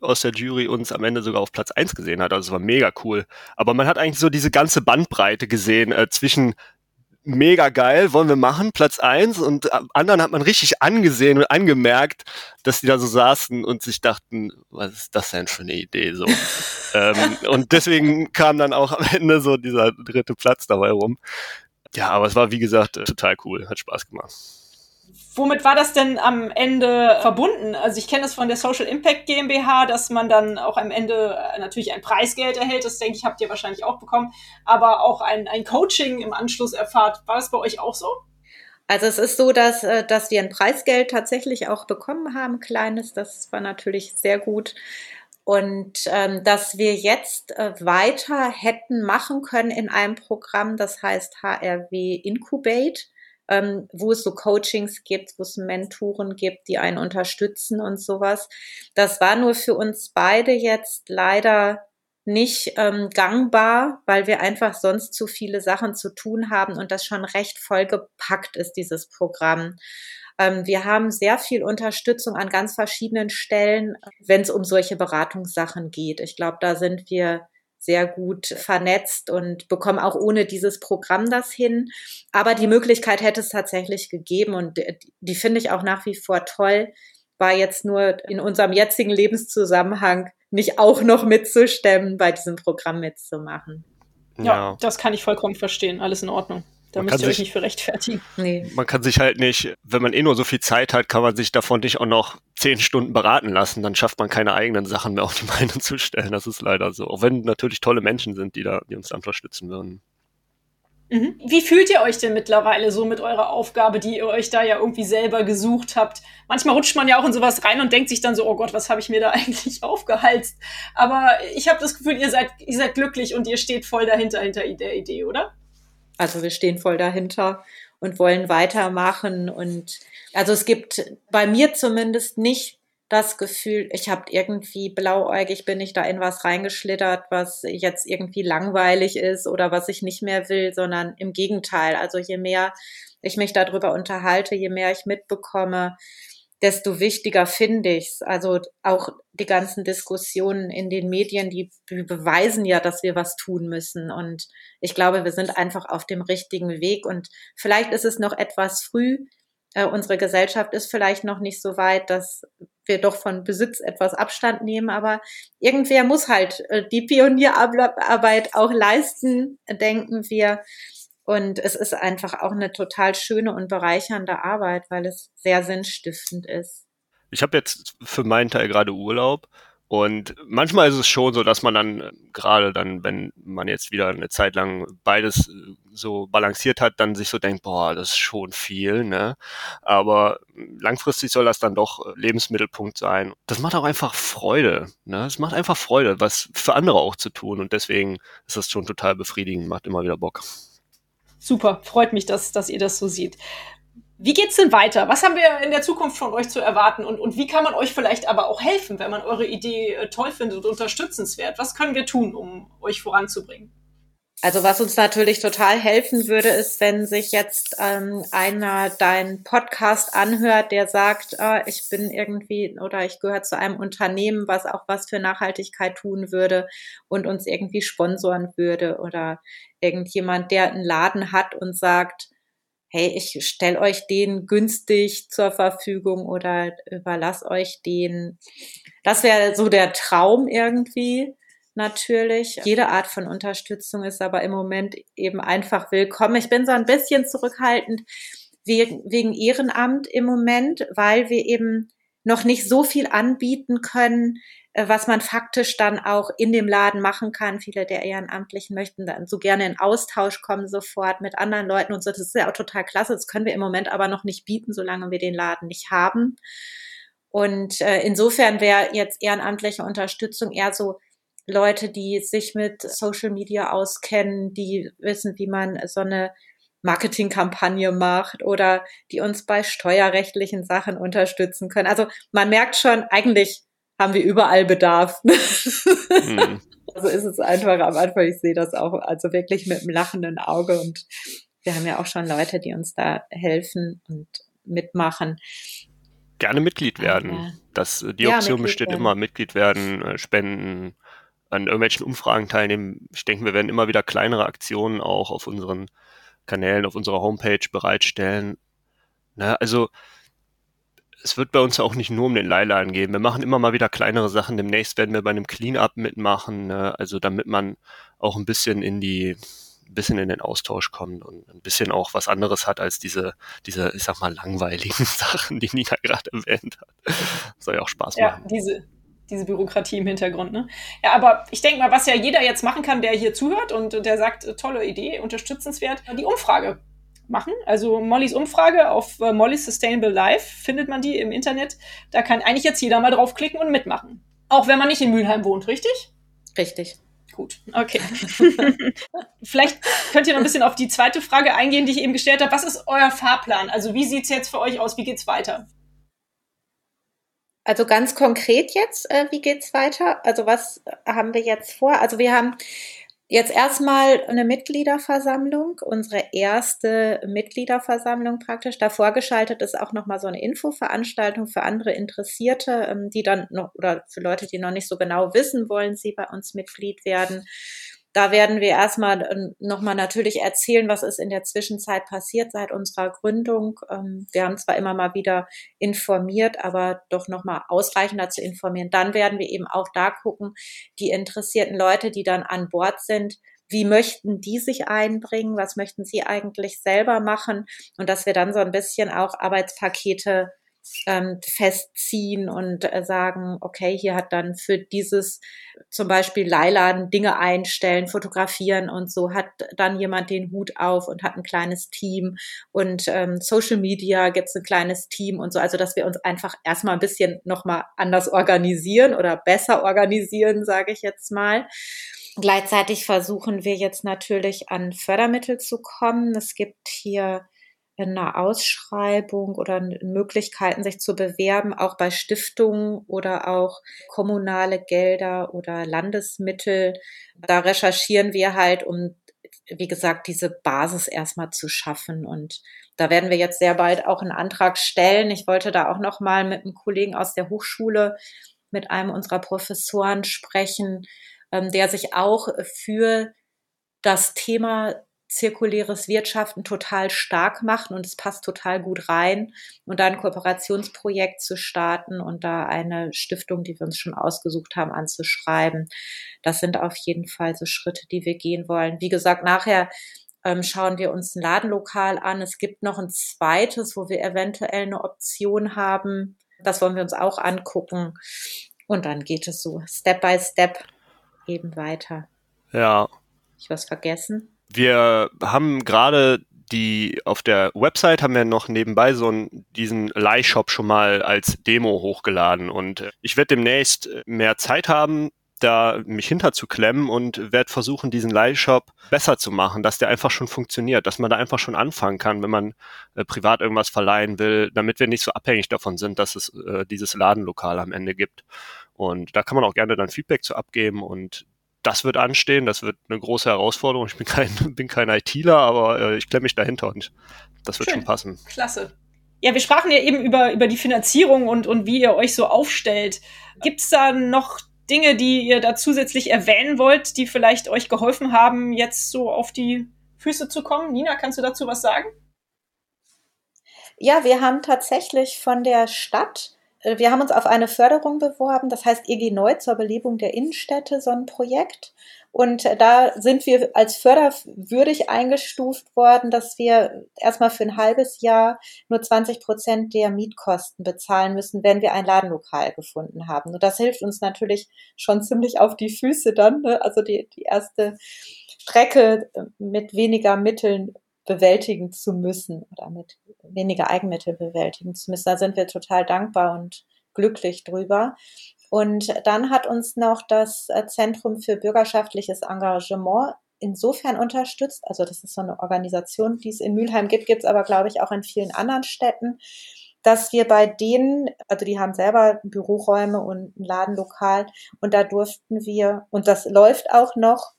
aus der Jury uns am Ende sogar auf Platz 1 gesehen hat. Also es war mega cool. Aber man hat eigentlich so diese ganze Bandbreite gesehen äh, zwischen mega geil, wollen wir machen, Platz eins und anderen hat man richtig angesehen und angemerkt, dass die da so saßen und sich dachten, was ist das denn für eine Idee so. ähm, und deswegen kam dann auch am Ende so dieser dritte Platz dabei rum. Ja, aber es war wie gesagt total cool, hat Spaß gemacht. Womit war das denn am Ende verbunden? Also ich kenne es von der Social Impact GmbH, dass man dann auch am Ende äh, natürlich ein Preisgeld erhält. Das denke ich, habt ihr wahrscheinlich auch bekommen. Aber auch ein, ein Coaching im Anschluss erfahrt. War das bei euch auch so? Also es ist so, dass, äh, dass wir ein Preisgeld tatsächlich auch bekommen haben, kleines. Das war natürlich sehr gut. Und ähm, dass wir jetzt äh, weiter hätten machen können in einem Programm, das heißt HRW Incubate ähm, wo es so Coachings gibt, wo es Mentoren gibt, die einen unterstützen und sowas. Das war nur für uns beide jetzt leider nicht ähm, gangbar, weil wir einfach sonst zu viele Sachen zu tun haben und das schon recht vollgepackt ist, dieses Programm. Ähm, wir haben sehr viel Unterstützung an ganz verschiedenen Stellen, wenn es um solche Beratungssachen geht. Ich glaube, da sind wir sehr gut vernetzt und bekommen auch ohne dieses Programm das hin. Aber die Möglichkeit hätte es tatsächlich gegeben und die, die finde ich auch nach wie vor toll, war jetzt nur in unserem jetzigen Lebenszusammenhang nicht auch noch mitzustemmen, bei diesem Programm mitzumachen. Ja, ja, das kann ich vollkommen verstehen. Alles in Ordnung. Da man müsst ihr euch nicht für rechtfertigen. Nee. Man kann sich halt nicht, wenn man eh nur so viel Zeit hat, kann man sich davon nicht auch noch zehn Stunden beraten lassen. Dann schafft man keine eigenen Sachen mehr auf die Beine zu stellen. Das ist leider so. Auch wenn natürlich tolle Menschen sind, die da, die uns da unterstützen würden. Mhm. Wie fühlt ihr euch denn mittlerweile so mit eurer Aufgabe, die ihr euch da ja irgendwie selber gesucht habt? Manchmal rutscht man ja auch in sowas rein und denkt sich dann so, oh Gott, was habe ich mir da eigentlich aufgehalst? Aber ich habe das Gefühl, ihr seid, ihr seid glücklich und ihr steht voll dahinter, hinter der Idee, oder? Also wir stehen voll dahinter und wollen weitermachen. Und also es gibt bei mir zumindest nicht das Gefühl, ich habe irgendwie blauäugig, bin ich da in was reingeschlittert, was jetzt irgendwie langweilig ist oder was ich nicht mehr will, sondern im Gegenteil. Also je mehr ich mich darüber unterhalte, je mehr ich mitbekomme, desto wichtiger finde ich's. Also auch die ganzen Diskussionen in den Medien, die beweisen ja, dass wir was tun müssen. Und ich glaube, wir sind einfach auf dem richtigen Weg. Und vielleicht ist es noch etwas früh, äh, unsere Gesellschaft ist vielleicht noch nicht so weit, dass wir doch von Besitz etwas Abstand nehmen, aber irgendwer muss halt äh, die Pionierarbeit auch leisten, denken wir. Und es ist einfach auch eine total schöne und bereichernde Arbeit, weil es sehr sinnstiftend ist. Ich habe jetzt für meinen Teil gerade Urlaub und manchmal ist es schon so, dass man dann, äh, gerade dann, wenn man jetzt wieder eine Zeit lang beides äh, so balanciert hat, dann sich so denkt, boah, das ist schon viel, ne? Aber langfristig soll das dann doch äh, Lebensmittelpunkt sein. Das macht auch einfach Freude, ne? Es macht einfach Freude, was für andere auch zu tun. Und deswegen ist das schon total befriedigend, macht immer wieder Bock. Super, freut mich, dass, dass ihr das so seht. Wie geht's denn weiter? Was haben wir in der Zukunft von euch zu erwarten? Und, und wie kann man euch vielleicht aber auch helfen, wenn man eure Idee äh, toll findet und unterstützenswert? Was können wir tun, um euch voranzubringen? Also was uns natürlich total helfen würde, ist, wenn sich jetzt ähm, einer deinen Podcast anhört, der sagt, äh, ich bin irgendwie oder ich gehöre zu einem Unternehmen, was auch was für Nachhaltigkeit tun würde und uns irgendwie sponsoren würde oder irgendjemand, der einen Laden hat und sagt, hey, ich stelle euch den günstig zur Verfügung oder überlass euch den. Das wäre so der Traum irgendwie natürlich. Jede Art von Unterstützung ist aber im Moment eben einfach willkommen. Ich bin so ein bisschen zurückhaltend wegen Ehrenamt im Moment, weil wir eben noch nicht so viel anbieten können, äh, was man faktisch dann auch in dem Laden machen kann. Viele der Ehrenamtlichen möchten dann so gerne in Austausch kommen sofort mit anderen Leuten und so. Das ist ja auch total klasse. Das können wir im Moment aber noch nicht bieten, solange wir den Laden nicht haben. Und äh, insofern wäre jetzt ehrenamtliche Unterstützung eher so Leute, die sich mit Social Media auskennen, die wissen, wie man so eine Marketingkampagne macht oder die uns bei steuerrechtlichen Sachen unterstützen können. Also man merkt schon, eigentlich haben wir überall Bedarf. Mhm. Also ist es einfach am Anfang, ich sehe das auch, also wirklich mit einem lachenden Auge und wir haben ja auch schon Leute, die uns da helfen und mitmachen. Gerne Mitglied werden. Das, die ja, Option besteht werden. immer, Mitglied werden, äh, spenden, an irgendwelchen Umfragen teilnehmen. Ich denke, wir werden immer wieder kleinere Aktionen auch auf unseren Kanälen, auf unserer Homepage bereitstellen. Na, also es wird bei uns auch nicht nur um den Leihladen gehen. Wir machen immer mal wieder kleinere Sachen. Demnächst werden wir bei einem Clean-Up mitmachen, ne? also damit man auch ein bisschen in die ein bisschen in den Austausch kommt und ein bisschen auch was anderes hat als diese, diese, ich sag mal, langweiligen Sachen, die Nina gerade erwähnt hat. Soll ja auch Spaß machen. Ja, diese, diese Bürokratie im Hintergrund. Ne? Ja, aber ich denke mal, was ja jeder jetzt machen kann, der hier zuhört und der sagt, tolle Idee, unterstützenswert, die Umfrage machen. Also Mollys Umfrage auf äh, Molly's Sustainable Life findet man die im Internet. Da kann eigentlich jetzt jeder mal draufklicken und mitmachen. Auch wenn man nicht in Mülheim wohnt, richtig? Richtig. Gut, okay. Vielleicht könnt ihr noch ein bisschen auf die zweite Frage eingehen, die ich eben gestellt habe. Was ist euer Fahrplan? Also wie sieht es jetzt für euch aus? Wie geht's weiter? Also ganz konkret jetzt, äh, wie geht's weiter? Also was haben wir jetzt vor? Also wir haben Jetzt erstmal eine Mitgliederversammlung, unsere erste Mitgliederversammlung praktisch. Davor geschaltet ist auch nochmal so eine Infoveranstaltung für andere Interessierte, ähm, die dann noch, oder für Leute, die noch nicht so genau wissen, wollen sie bei uns Mitglied werden. Da werden wir erstmal ähm, nochmal natürlich erzählen, was ist in der Zwischenzeit passiert seit unserer Gründung. Ähm, wir haben zwar immer mal wieder informiert, aber doch nochmal ausreichender zu informieren. Dann werden wir eben auch da gucken, die interessierten Leute, die dann an Bord sind, wie möchten die sich einbringen, was möchten sie eigentlich selber machen und dass wir dann so ein bisschen auch Arbeitspakete ähm, festziehen und äh, sagen, okay, hier hat dann für dieses zum Beispiel Leiladen Dinge einstellen, fotografieren und so hat dann jemand den Hut auf und hat ein kleines Team und ähm, Social Media gibt's ein kleines Team und so, also dass wir uns einfach erstmal ein bisschen nochmal anders organisieren oder besser organisieren, sage ich jetzt mal. Gleichzeitig versuchen wir jetzt natürlich an Fördermittel zu kommen. Es gibt hier in einer Ausschreibung oder Möglichkeiten, sich zu bewerben, auch bei Stiftungen oder auch kommunale Gelder oder Landesmittel. Da recherchieren wir halt, um, wie gesagt, diese Basis erstmal zu schaffen. Und da werden wir jetzt sehr bald auch einen Antrag stellen. Ich wollte da auch noch mal mit einem Kollegen aus der Hochschule, mit einem unserer Professoren sprechen, ähm, der sich auch für das Thema zirkuläres Wirtschaften total stark machen und es passt total gut rein und da ein Kooperationsprojekt zu starten und da eine Stiftung, die wir uns schon ausgesucht haben, anzuschreiben. Das sind auf jeden Fall so Schritte, die wir gehen wollen. Wie gesagt, nachher ähm, schauen wir uns ein Ladenlokal an. Es gibt noch ein zweites, wo wir eventuell eine Option haben. Das wollen wir uns auch angucken. Und dann geht es so Step by Step eben weiter. Ja. Ich was vergessen? Wir haben gerade die auf der Website haben wir noch nebenbei so einen, diesen Leihshop schon mal als Demo hochgeladen und ich werde demnächst mehr Zeit haben, da mich hinterzuklemmen und werde versuchen, diesen Leihshop besser zu machen, dass der einfach schon funktioniert, dass man da einfach schon anfangen kann, wenn man äh, privat irgendwas verleihen will, damit wir nicht so abhängig davon sind, dass es äh, dieses Ladenlokal am Ende gibt. Und da kann man auch gerne dann Feedback zu abgeben und das wird anstehen, das wird eine große Herausforderung. Ich bin kein, bin kein ITler, aber äh, ich klemme mich dahinter und das wird Schön. schon passen. Klasse. Ja, wir sprachen ja eben über, über die Finanzierung und, und wie ihr euch so aufstellt. Gibt es da noch Dinge, die ihr da zusätzlich erwähnen wollt, die vielleicht euch geholfen haben, jetzt so auf die Füße zu kommen? Nina, kannst du dazu was sagen? Ja, wir haben tatsächlich von der Stadt äh, wir haben uns auf eine Förderung beworben, das heißt EG Neu zur Belebung der Innenstädte, so ein Projekt. Und äh, da sind wir als förderwürdig eingestuft worden, dass wir erstmal für ein halbes Jahr nur 20 Prozent der Mietkosten bezahlen müssen, wenn wir ein Ladenlokal gefunden haben. Und das hilft uns natürlich schon ziemlich auf die Füße dann. Ne? Also die, die erste Strecke äh, mit weniger Mitteln bewältigen zu müssen oder mit weniger Eigenmittel bewältigen zu müssen. Da sind wir total dankbar und glücklich drüber. Und dann hat uns noch das äh, Zentrum für bürgerschaftliches Engagement insofern unterstützt. Also das ist so eine Organisation, die es in Mülheim gibt, gibt es aber, glaube ich, auch in vielen anderen Städten, dass wir bei denen, also die haben selber Büroräume und ein Ladenlokal und da durften wir, und das läuft auch noch,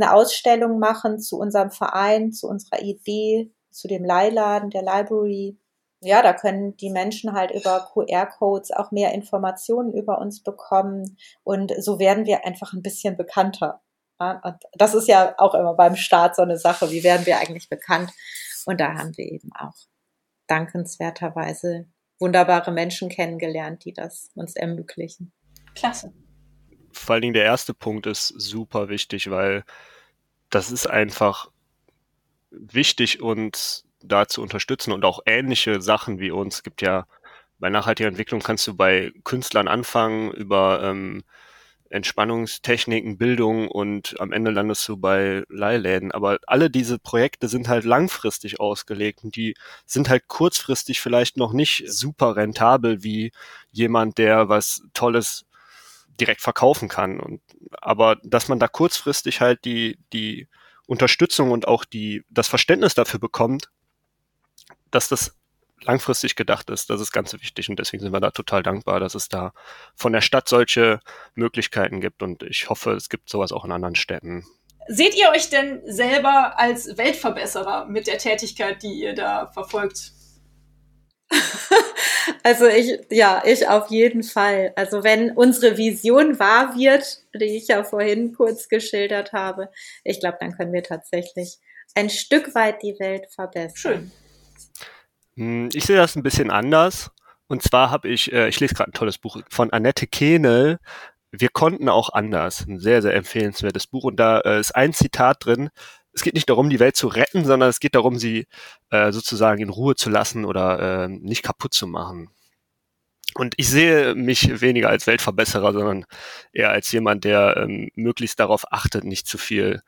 eine Ausstellung machen zu unserem Verein, zu unserer Idee, zu dem Leihladen, der Library. Ja, da können die Menschen halt über QR-Codes auch mehr Informationen über uns bekommen und so werden wir einfach ein bisschen bekannter. Und das ist ja auch immer beim Start so eine Sache, wie werden wir eigentlich bekannt? Und da haben wir eben auch dankenswerterweise wunderbare Menschen kennengelernt, die das uns ermöglichen. Klasse vor allen Dingen der erste Punkt ist super wichtig, weil das ist einfach wichtig, uns da zu unterstützen und auch ähnliche Sachen wie uns. Es gibt ja bei nachhaltiger Entwicklung kannst du bei Künstlern anfangen über ähm, Entspannungstechniken, Bildung und am Ende landest du bei Leihläden. Aber alle diese Projekte sind halt langfristig ausgelegt und die sind halt kurzfristig vielleicht noch nicht super rentabel wie jemand, der was Tolles direkt verkaufen kann. Und, aber dass man da kurzfristig halt die, die Unterstützung und auch die, das Verständnis dafür bekommt, dass das langfristig gedacht ist, das ist ganz wichtig und deswegen sind wir da total dankbar, dass es da von der Stadt solche Möglichkeiten gibt und ich hoffe, es gibt sowas auch in anderen Städten. Seht ihr euch denn selber als Weltverbesserer mit der Tätigkeit, die ihr da verfolgt? Also ich, ja, ich auf jeden Fall. Also wenn unsere Vision wahr wird, die ich ja vorhin kurz geschildert habe, ich glaube, dann können wir tatsächlich ein Stück weit die Welt verbessern. Schön. Hm, ich sehe das ein bisschen anders. Und zwar habe ich, äh, ich lese gerade ein tolles Buch von Annette Kehnel. Wir konnten auch anders. Ein sehr, sehr empfehlenswertes Buch. Und da äh, ist ein Zitat drin. Es geht nicht darum, die Welt zu retten, sondern es geht darum, sie äh, sozusagen in Ruhe zu lassen oder äh, nicht kaputt zu machen. Und ich sehe mich weniger als Weltverbesserer, sondern eher als jemand, der ähm, möglichst darauf achtet, nicht zu viel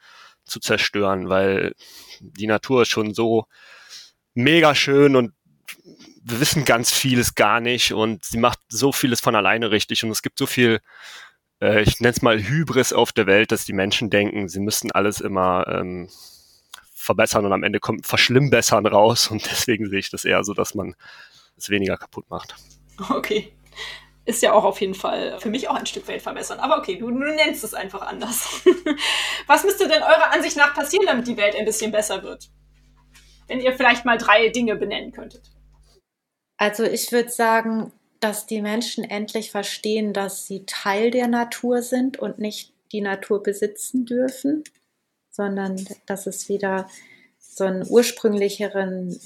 zu zerstören, weil die Natur ist schon so mega schön und wir wissen ganz vieles gar nicht und sie macht so vieles von alleine richtig und es gibt so viel, äh, ich nenne es mal Hybris auf der Welt, dass die Menschen denken, sie müssten alles immer ähm, verbessern und am Ende kommt Verschlimmbessern raus und deswegen sehe ich das eher so, dass man es weniger kaputt macht. Okay. Ist ja auch auf jeden Fall für mich auch ein Stück Welt verbessern. Aber okay, du, du nennst es einfach anders. Was müsste denn eurer Ansicht nach passieren, damit die Welt ein bisschen besser wird? Wenn ihr vielleicht mal drei Dinge benennen könntet. Also ich würde sagen, dass die Menschen endlich verstehen, dass sie Teil der Natur sind und nicht die Natur besitzen dürfen, sondern dass es wieder so ein ursprünglicheren,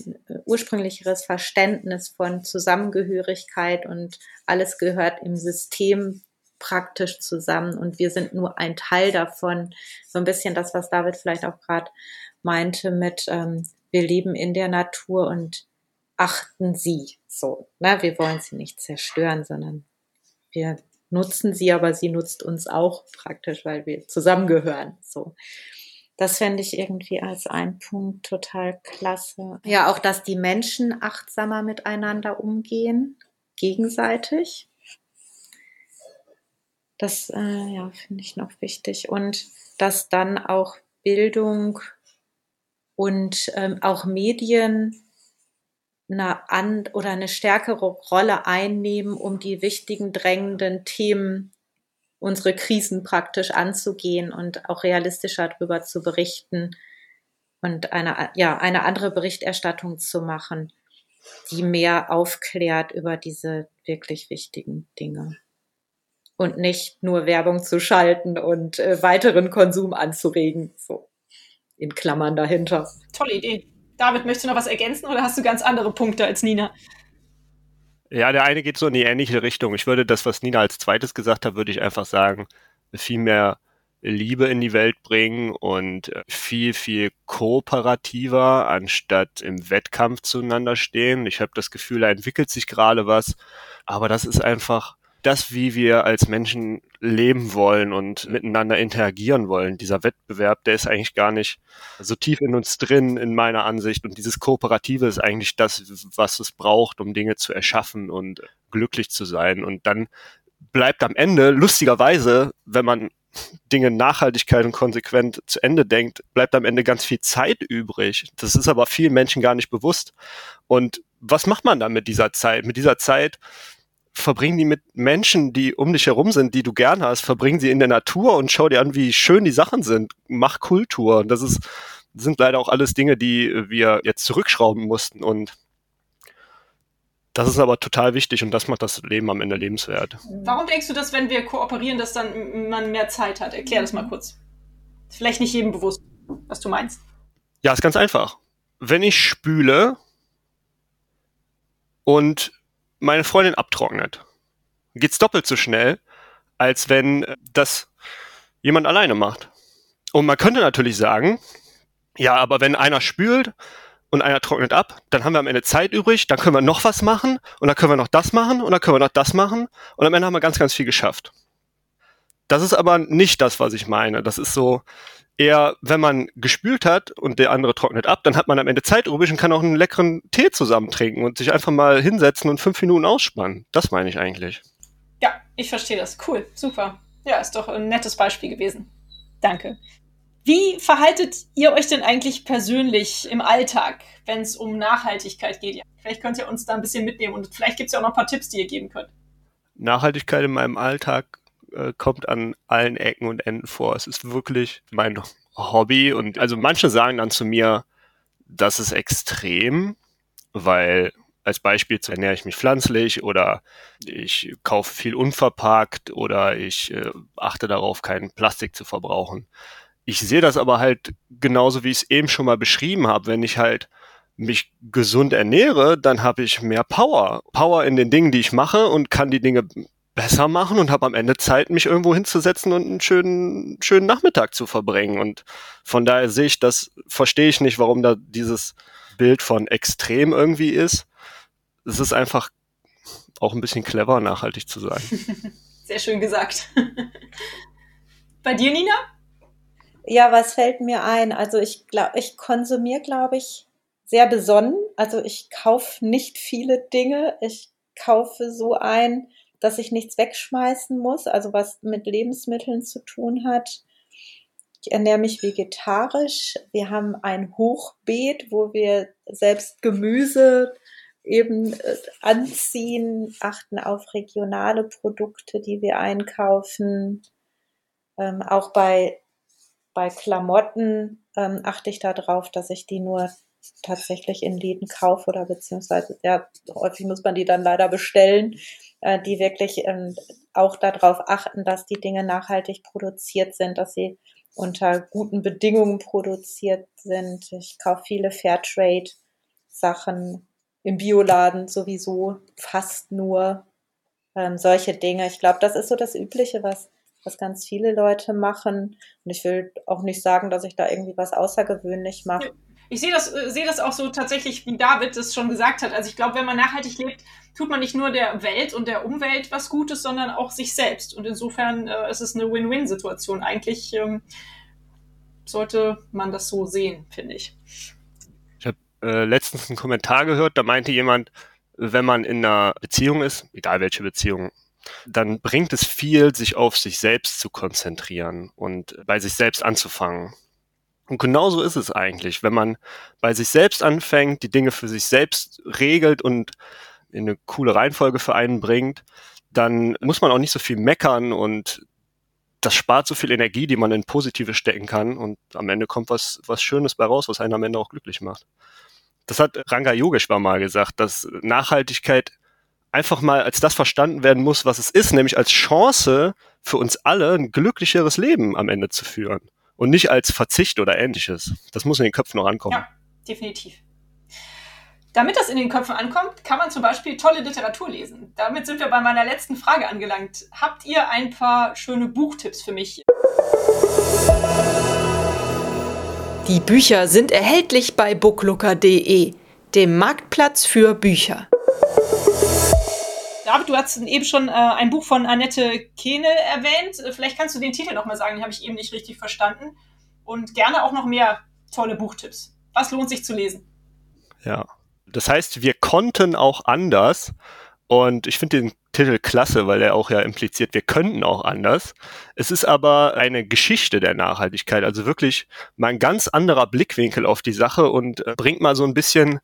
ursprünglicheres Verständnis von Zusammengehörigkeit und alles gehört im System praktisch zusammen und wir sind nur ein Teil davon. So ein bisschen das, was David vielleicht auch gerade meinte mit, ähm, wir leben in der Natur und achten sie so. Ne? Wir wollen sie nicht zerstören, sondern wir nutzen sie, aber sie nutzt uns auch praktisch, weil wir zusammengehören. So. Das fände ich irgendwie als ein Punkt total klasse. Ja, auch, dass die Menschen achtsamer miteinander umgehen, gegenseitig. Das äh, ja, finde ich noch wichtig. Und dass dann auch Bildung und ähm, auch Medien eine an oder eine stärkere Rolle einnehmen, um die wichtigen, drängenden Themen unsere Krisen praktisch anzugehen und auch realistischer darüber zu berichten und eine, ja, eine andere Berichterstattung zu machen, die mehr aufklärt über diese wirklich wichtigen Dinge. Und nicht nur Werbung zu schalten und äh, weiteren Konsum anzuregen. So in Klammern dahinter. Tolle Idee. David, möchtest du noch was ergänzen oder hast du ganz andere Punkte als Nina? Ja, der eine geht so in die ähnliche Richtung. Ich würde das, was Nina als zweites gesagt hat, würde ich einfach sagen, viel mehr Liebe in die Welt bringen und äh, viel, viel kooperativer, anstatt im Wettkampf zueinander stehen. Ich habe das Gefühl, da entwickelt sich gerade was, aber das ist einfach das, wie wir als Menschen leben wollen und miteinander interagieren wollen. Dieser Wettbewerb, der ist eigentlich gar nicht so tief in uns drin, in meiner Ansicht. Und dieses Kooperative ist eigentlich das, was es braucht, um Dinge zu erschaffen und glücklich zu sein. Und dann bleibt am Ende, lustigerweise, wenn man Dinge Nachhaltigkeit und konsequent zu Ende denkt, bleibt am Ende ganz viel Zeit übrig. Das ist aber vielen Menschen gar nicht bewusst. Und was macht man dann mit dieser Zeit? Mit dieser Zeit verbringen die mit Menschen, die um dich herum sind, die du gern hast, verbringen sie in der Natur und schau dir an, wie schön die Sachen sind. Mach Kultur. Und das ist, sind leider auch alles Dinge, die wir jetzt zurückschrauben mussten. Und das ist aber total wichtig und das macht das Leben am Ende lebenswert. Warum denkst du, dass wenn wir kooperieren, dass dann man mehr Zeit hat? Erklär das mal kurz. Ist vielleicht nicht jedem bewusst, was du meinst. Ja, ist ganz einfach. Wenn ich spüle und meine Freundin abtrocknet, geht's doppelt so schnell, als wenn das jemand alleine macht. Und man könnte natürlich sagen, ja, aber wenn einer spült und einer trocknet ab, dann haben wir am Ende Zeit übrig, dann können wir noch was machen und dann können wir noch das machen und dann können wir noch das machen und am Ende haben wir ganz, ganz viel geschafft. Das ist aber nicht das, was ich meine. Das ist so, eher, wenn man gespült hat und der andere trocknet ab, dann hat man am Ende Zeit übrig und kann auch einen leckeren Tee zusammen trinken und sich einfach mal hinsetzen und fünf Minuten ausspannen. Das meine ich eigentlich. Ja, ich verstehe das. Cool, super. Ja, ist doch ein nettes Beispiel gewesen. Danke. Wie verhaltet ihr euch denn eigentlich persönlich im Alltag, wenn es um Nachhaltigkeit geht? Vielleicht könnt ihr uns da ein bisschen mitnehmen und vielleicht gibt es ja auch noch ein paar Tipps, die ihr geben könnt. Nachhaltigkeit in meinem Alltag äh, kommt an allen Ecken und Enden vor. Es ist wirklich mein Hobby und also manche sagen dann zu mir, das ist extrem, weil als Beispiel ernähre ich mich pflanzlich oder ich kaufe viel unverpackt oder ich äh, achte darauf, kein Plastik zu verbrauchen. Ich sehe das aber halt genauso, wie ich es eben schon mal beschrieben habe. Wenn ich halt mich gesund ernähre, dann habe ich mehr Power. Power in den Dingen, die ich mache und kann die Dinge besser machen und habe am Ende Zeit, mich irgendwo hinzusetzen und einen schönen, schönen Nachmittag zu verbringen. Und von daher sehe ich das, verstehe ich nicht, warum da dieses Bild von extrem irgendwie ist. Es ist einfach auch ein bisschen clever, nachhaltig zu sein. Sehr schön gesagt. Bei dir, Nina? Ja, was fällt mir ein? Also ich glaube, ich konsumiere, glaube ich, sehr besonnen. Also ich kaufe nicht viele Dinge. Ich kaufe so ein, dass ich nichts wegschmeißen muss, also was mit Lebensmitteln zu tun hat. Ich ernähre mich vegetarisch. Wir haben ein Hochbeet, wo wir selbst Gemüse eben äh, anziehen, achten auf regionale Produkte, die wir einkaufen. Ähm, auch bei, bei Klamotten ähm, achte ich darauf, dass ich die nur tatsächlich in Läden kaufe oder beziehungsweise, ja, häufig muss man die dann leider bestellen, äh, die wirklich ähm, auch darauf achten, dass die Dinge nachhaltig produziert sind, dass sie unter guten Bedingungen produziert sind. Ich kaufe viele Fairtrade-Sachen im Bioladen sowieso fast nur ähm, solche Dinge. Ich glaube, das ist so das Übliche, was, was ganz viele Leute machen. Und ich will auch nicht sagen, dass ich da irgendwie was außergewöhnlich mache. Ich sehe das, äh, sehe das auch so tatsächlich, wie David es schon gesagt hat. Also ich glaube, wenn man nachhaltig lebt, tut man nicht nur der Welt und der Umwelt was Gutes, sondern auch sich selbst. Und insofern äh, ist es eine Win-Win-Situation. Eigentlich ähm, sollte man das so sehen, finde ich äh, letztens einen Kommentar gehört, da meinte jemand, wenn man in einer Beziehung ist, egal welche Beziehung, dann bringt es viel, sich auf sich selbst zu konzentrieren und bei sich selbst anzufangen. Und genauso ist es eigentlich, wenn man bei sich selbst anfängt, die Dinge für sich selbst regelt und in eine coole Reihenfolge für einen bringt, dann muss man auch nicht so viel meckern und das spart so viel Energie, die man in Positive stecken kann und am Ende kommt was, was Schönes bei raus, was einen am Ende auch glücklich macht. Das hat Ranga Yogeshwar mal gesagt, dass Nachhaltigkeit einfach mal als das verstanden werden muss, was es ist, nämlich als Chance für uns alle ein glücklicheres Leben am Ende zu führen und nicht als Verzicht oder ähnliches. Das muss in den Köpfen noch ankommen. Ja, definitiv. Damit das in den Köpfen ankommt, kann man zum Beispiel tolle Literatur lesen. Damit sind wir bei meiner letzten Frage angelangt. Habt ihr ein paar schöne Buchtipps für mich? Die Bücher sind erhältlich bei booklooker.de, dem Marktplatz für Bücher. David, du hast eben schon äh, ein Buch von Annette Kehne erwähnt. Vielleicht kannst du den Titel nochmal sagen, den habe ich eben nicht richtig verstanden. Und gerne auch noch mehr tolle Buchtipps. Was lohnt sich zu lesen? Ja, das heißt, wir konnten auch anders. Und ich finde den Titel klasse, weil er auch ja impliziert, wir könnten auch anders. Es ist aber eine Geschichte der Nachhaltigkeit, also wirklich mal ein ganz anderer Blickwinkel auf die Sache und äh, bringt mal so ein bisschen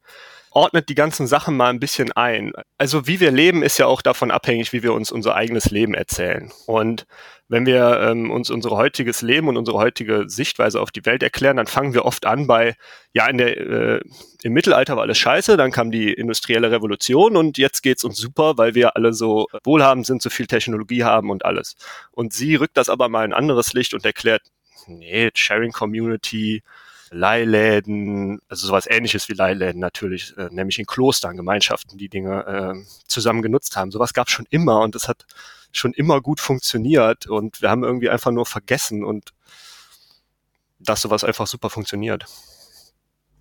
ordnet die ganzen Sachen mal ein bisschen ein. Also wie wir leben, ist ja auch davon abhängig, wie wir uns unser eigenes Leben erzählen. Und wenn wir ähm, uns unser heutiges Leben und unsere heutige Sichtweise auf die Welt erklären, dann fangen wir oft an bei, ja, in der, äh, im Mittelalter war alles scheiße, dann kam die industrielle Revolution und jetzt geht's uns super, weil wir alle so wohlhabend sind, so viel Technologie haben und alles. Und sie rückt das aber mal in ein anderes Licht und erklärt, nee, Sharing Community, Leihläden, also sowas ähnliches wie Leihläden natürlich, äh, nämlich in Klostern, Gemeinschaften, die Dinge äh, zusammen genutzt haben. Sowas gab es schon immer und es hat schon immer gut funktioniert und wir haben irgendwie einfach nur vergessen und dass sowas einfach super funktioniert.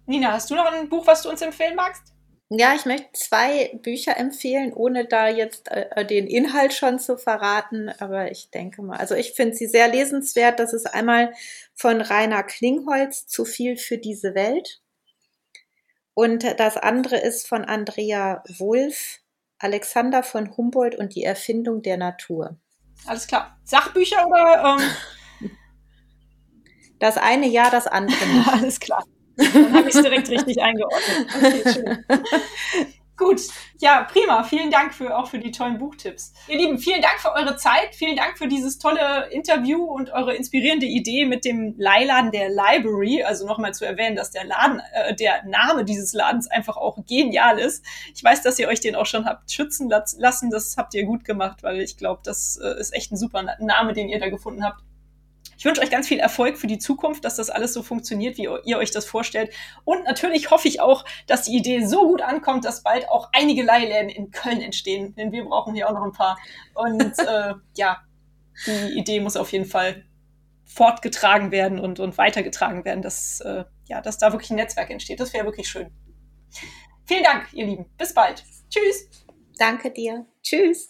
Nina, hast du noch ein Buch, was du uns empfehlen magst? Ja, ich möchte zwei Bücher empfehlen, ohne da jetzt äh, den Inhalt schon zu verraten. Aber ich denke mal, also ich finde sie sehr lesenswert. Das ist einmal von Rainer Klingholz, Zu viel für diese Welt. Und das andere ist von Andrea Wulff, Alexander von Humboldt und die Erfindung der Natur. Alles klar. Sachbücher oder? Ähm das eine ja, das andere nicht. Alles klar. Dann habe ich es direkt richtig eingeordnet. Okay, Gut, ja, prima. Vielen Dank für, auch für die tollen Buchtipps. Ihr Lieben, vielen Dank für eure Zeit. Vielen Dank für dieses tolle Interview und eure inspirierende Idee mit dem Leihladen der Library. Also nochmal zu erwähnen, dass der Laden, äh, der Name dieses Ladens einfach auch genial ist. Ich weiß, dass ihr euch den auch schon habt schützen lassen. Das habt ihr gut gemacht, weil ich glaube, das äh, ist echt ein super Name, den ihr da gefunden habt. Ich wünsche euch ganz viel Erfolg für die Zukunft, dass das alles so funktioniert, wie ihr euch das vorstellt. Und natürlich hoffe ich auch, dass die Idee so gut ankommt, dass bald auch einige Leihläden in Köln entstehen. Denn wir brauchen hier auch noch ein paar. Und äh, ja, die Idee muss auf jeden Fall fortgetragen werden und, und weitergetragen werden, dass, äh, ja, dass da wirklich ein Netzwerk entsteht. Das wäre wirklich schön. Vielen Dank, ihr Lieben. Bis bald. Tschüss. Danke dir. Tschüss.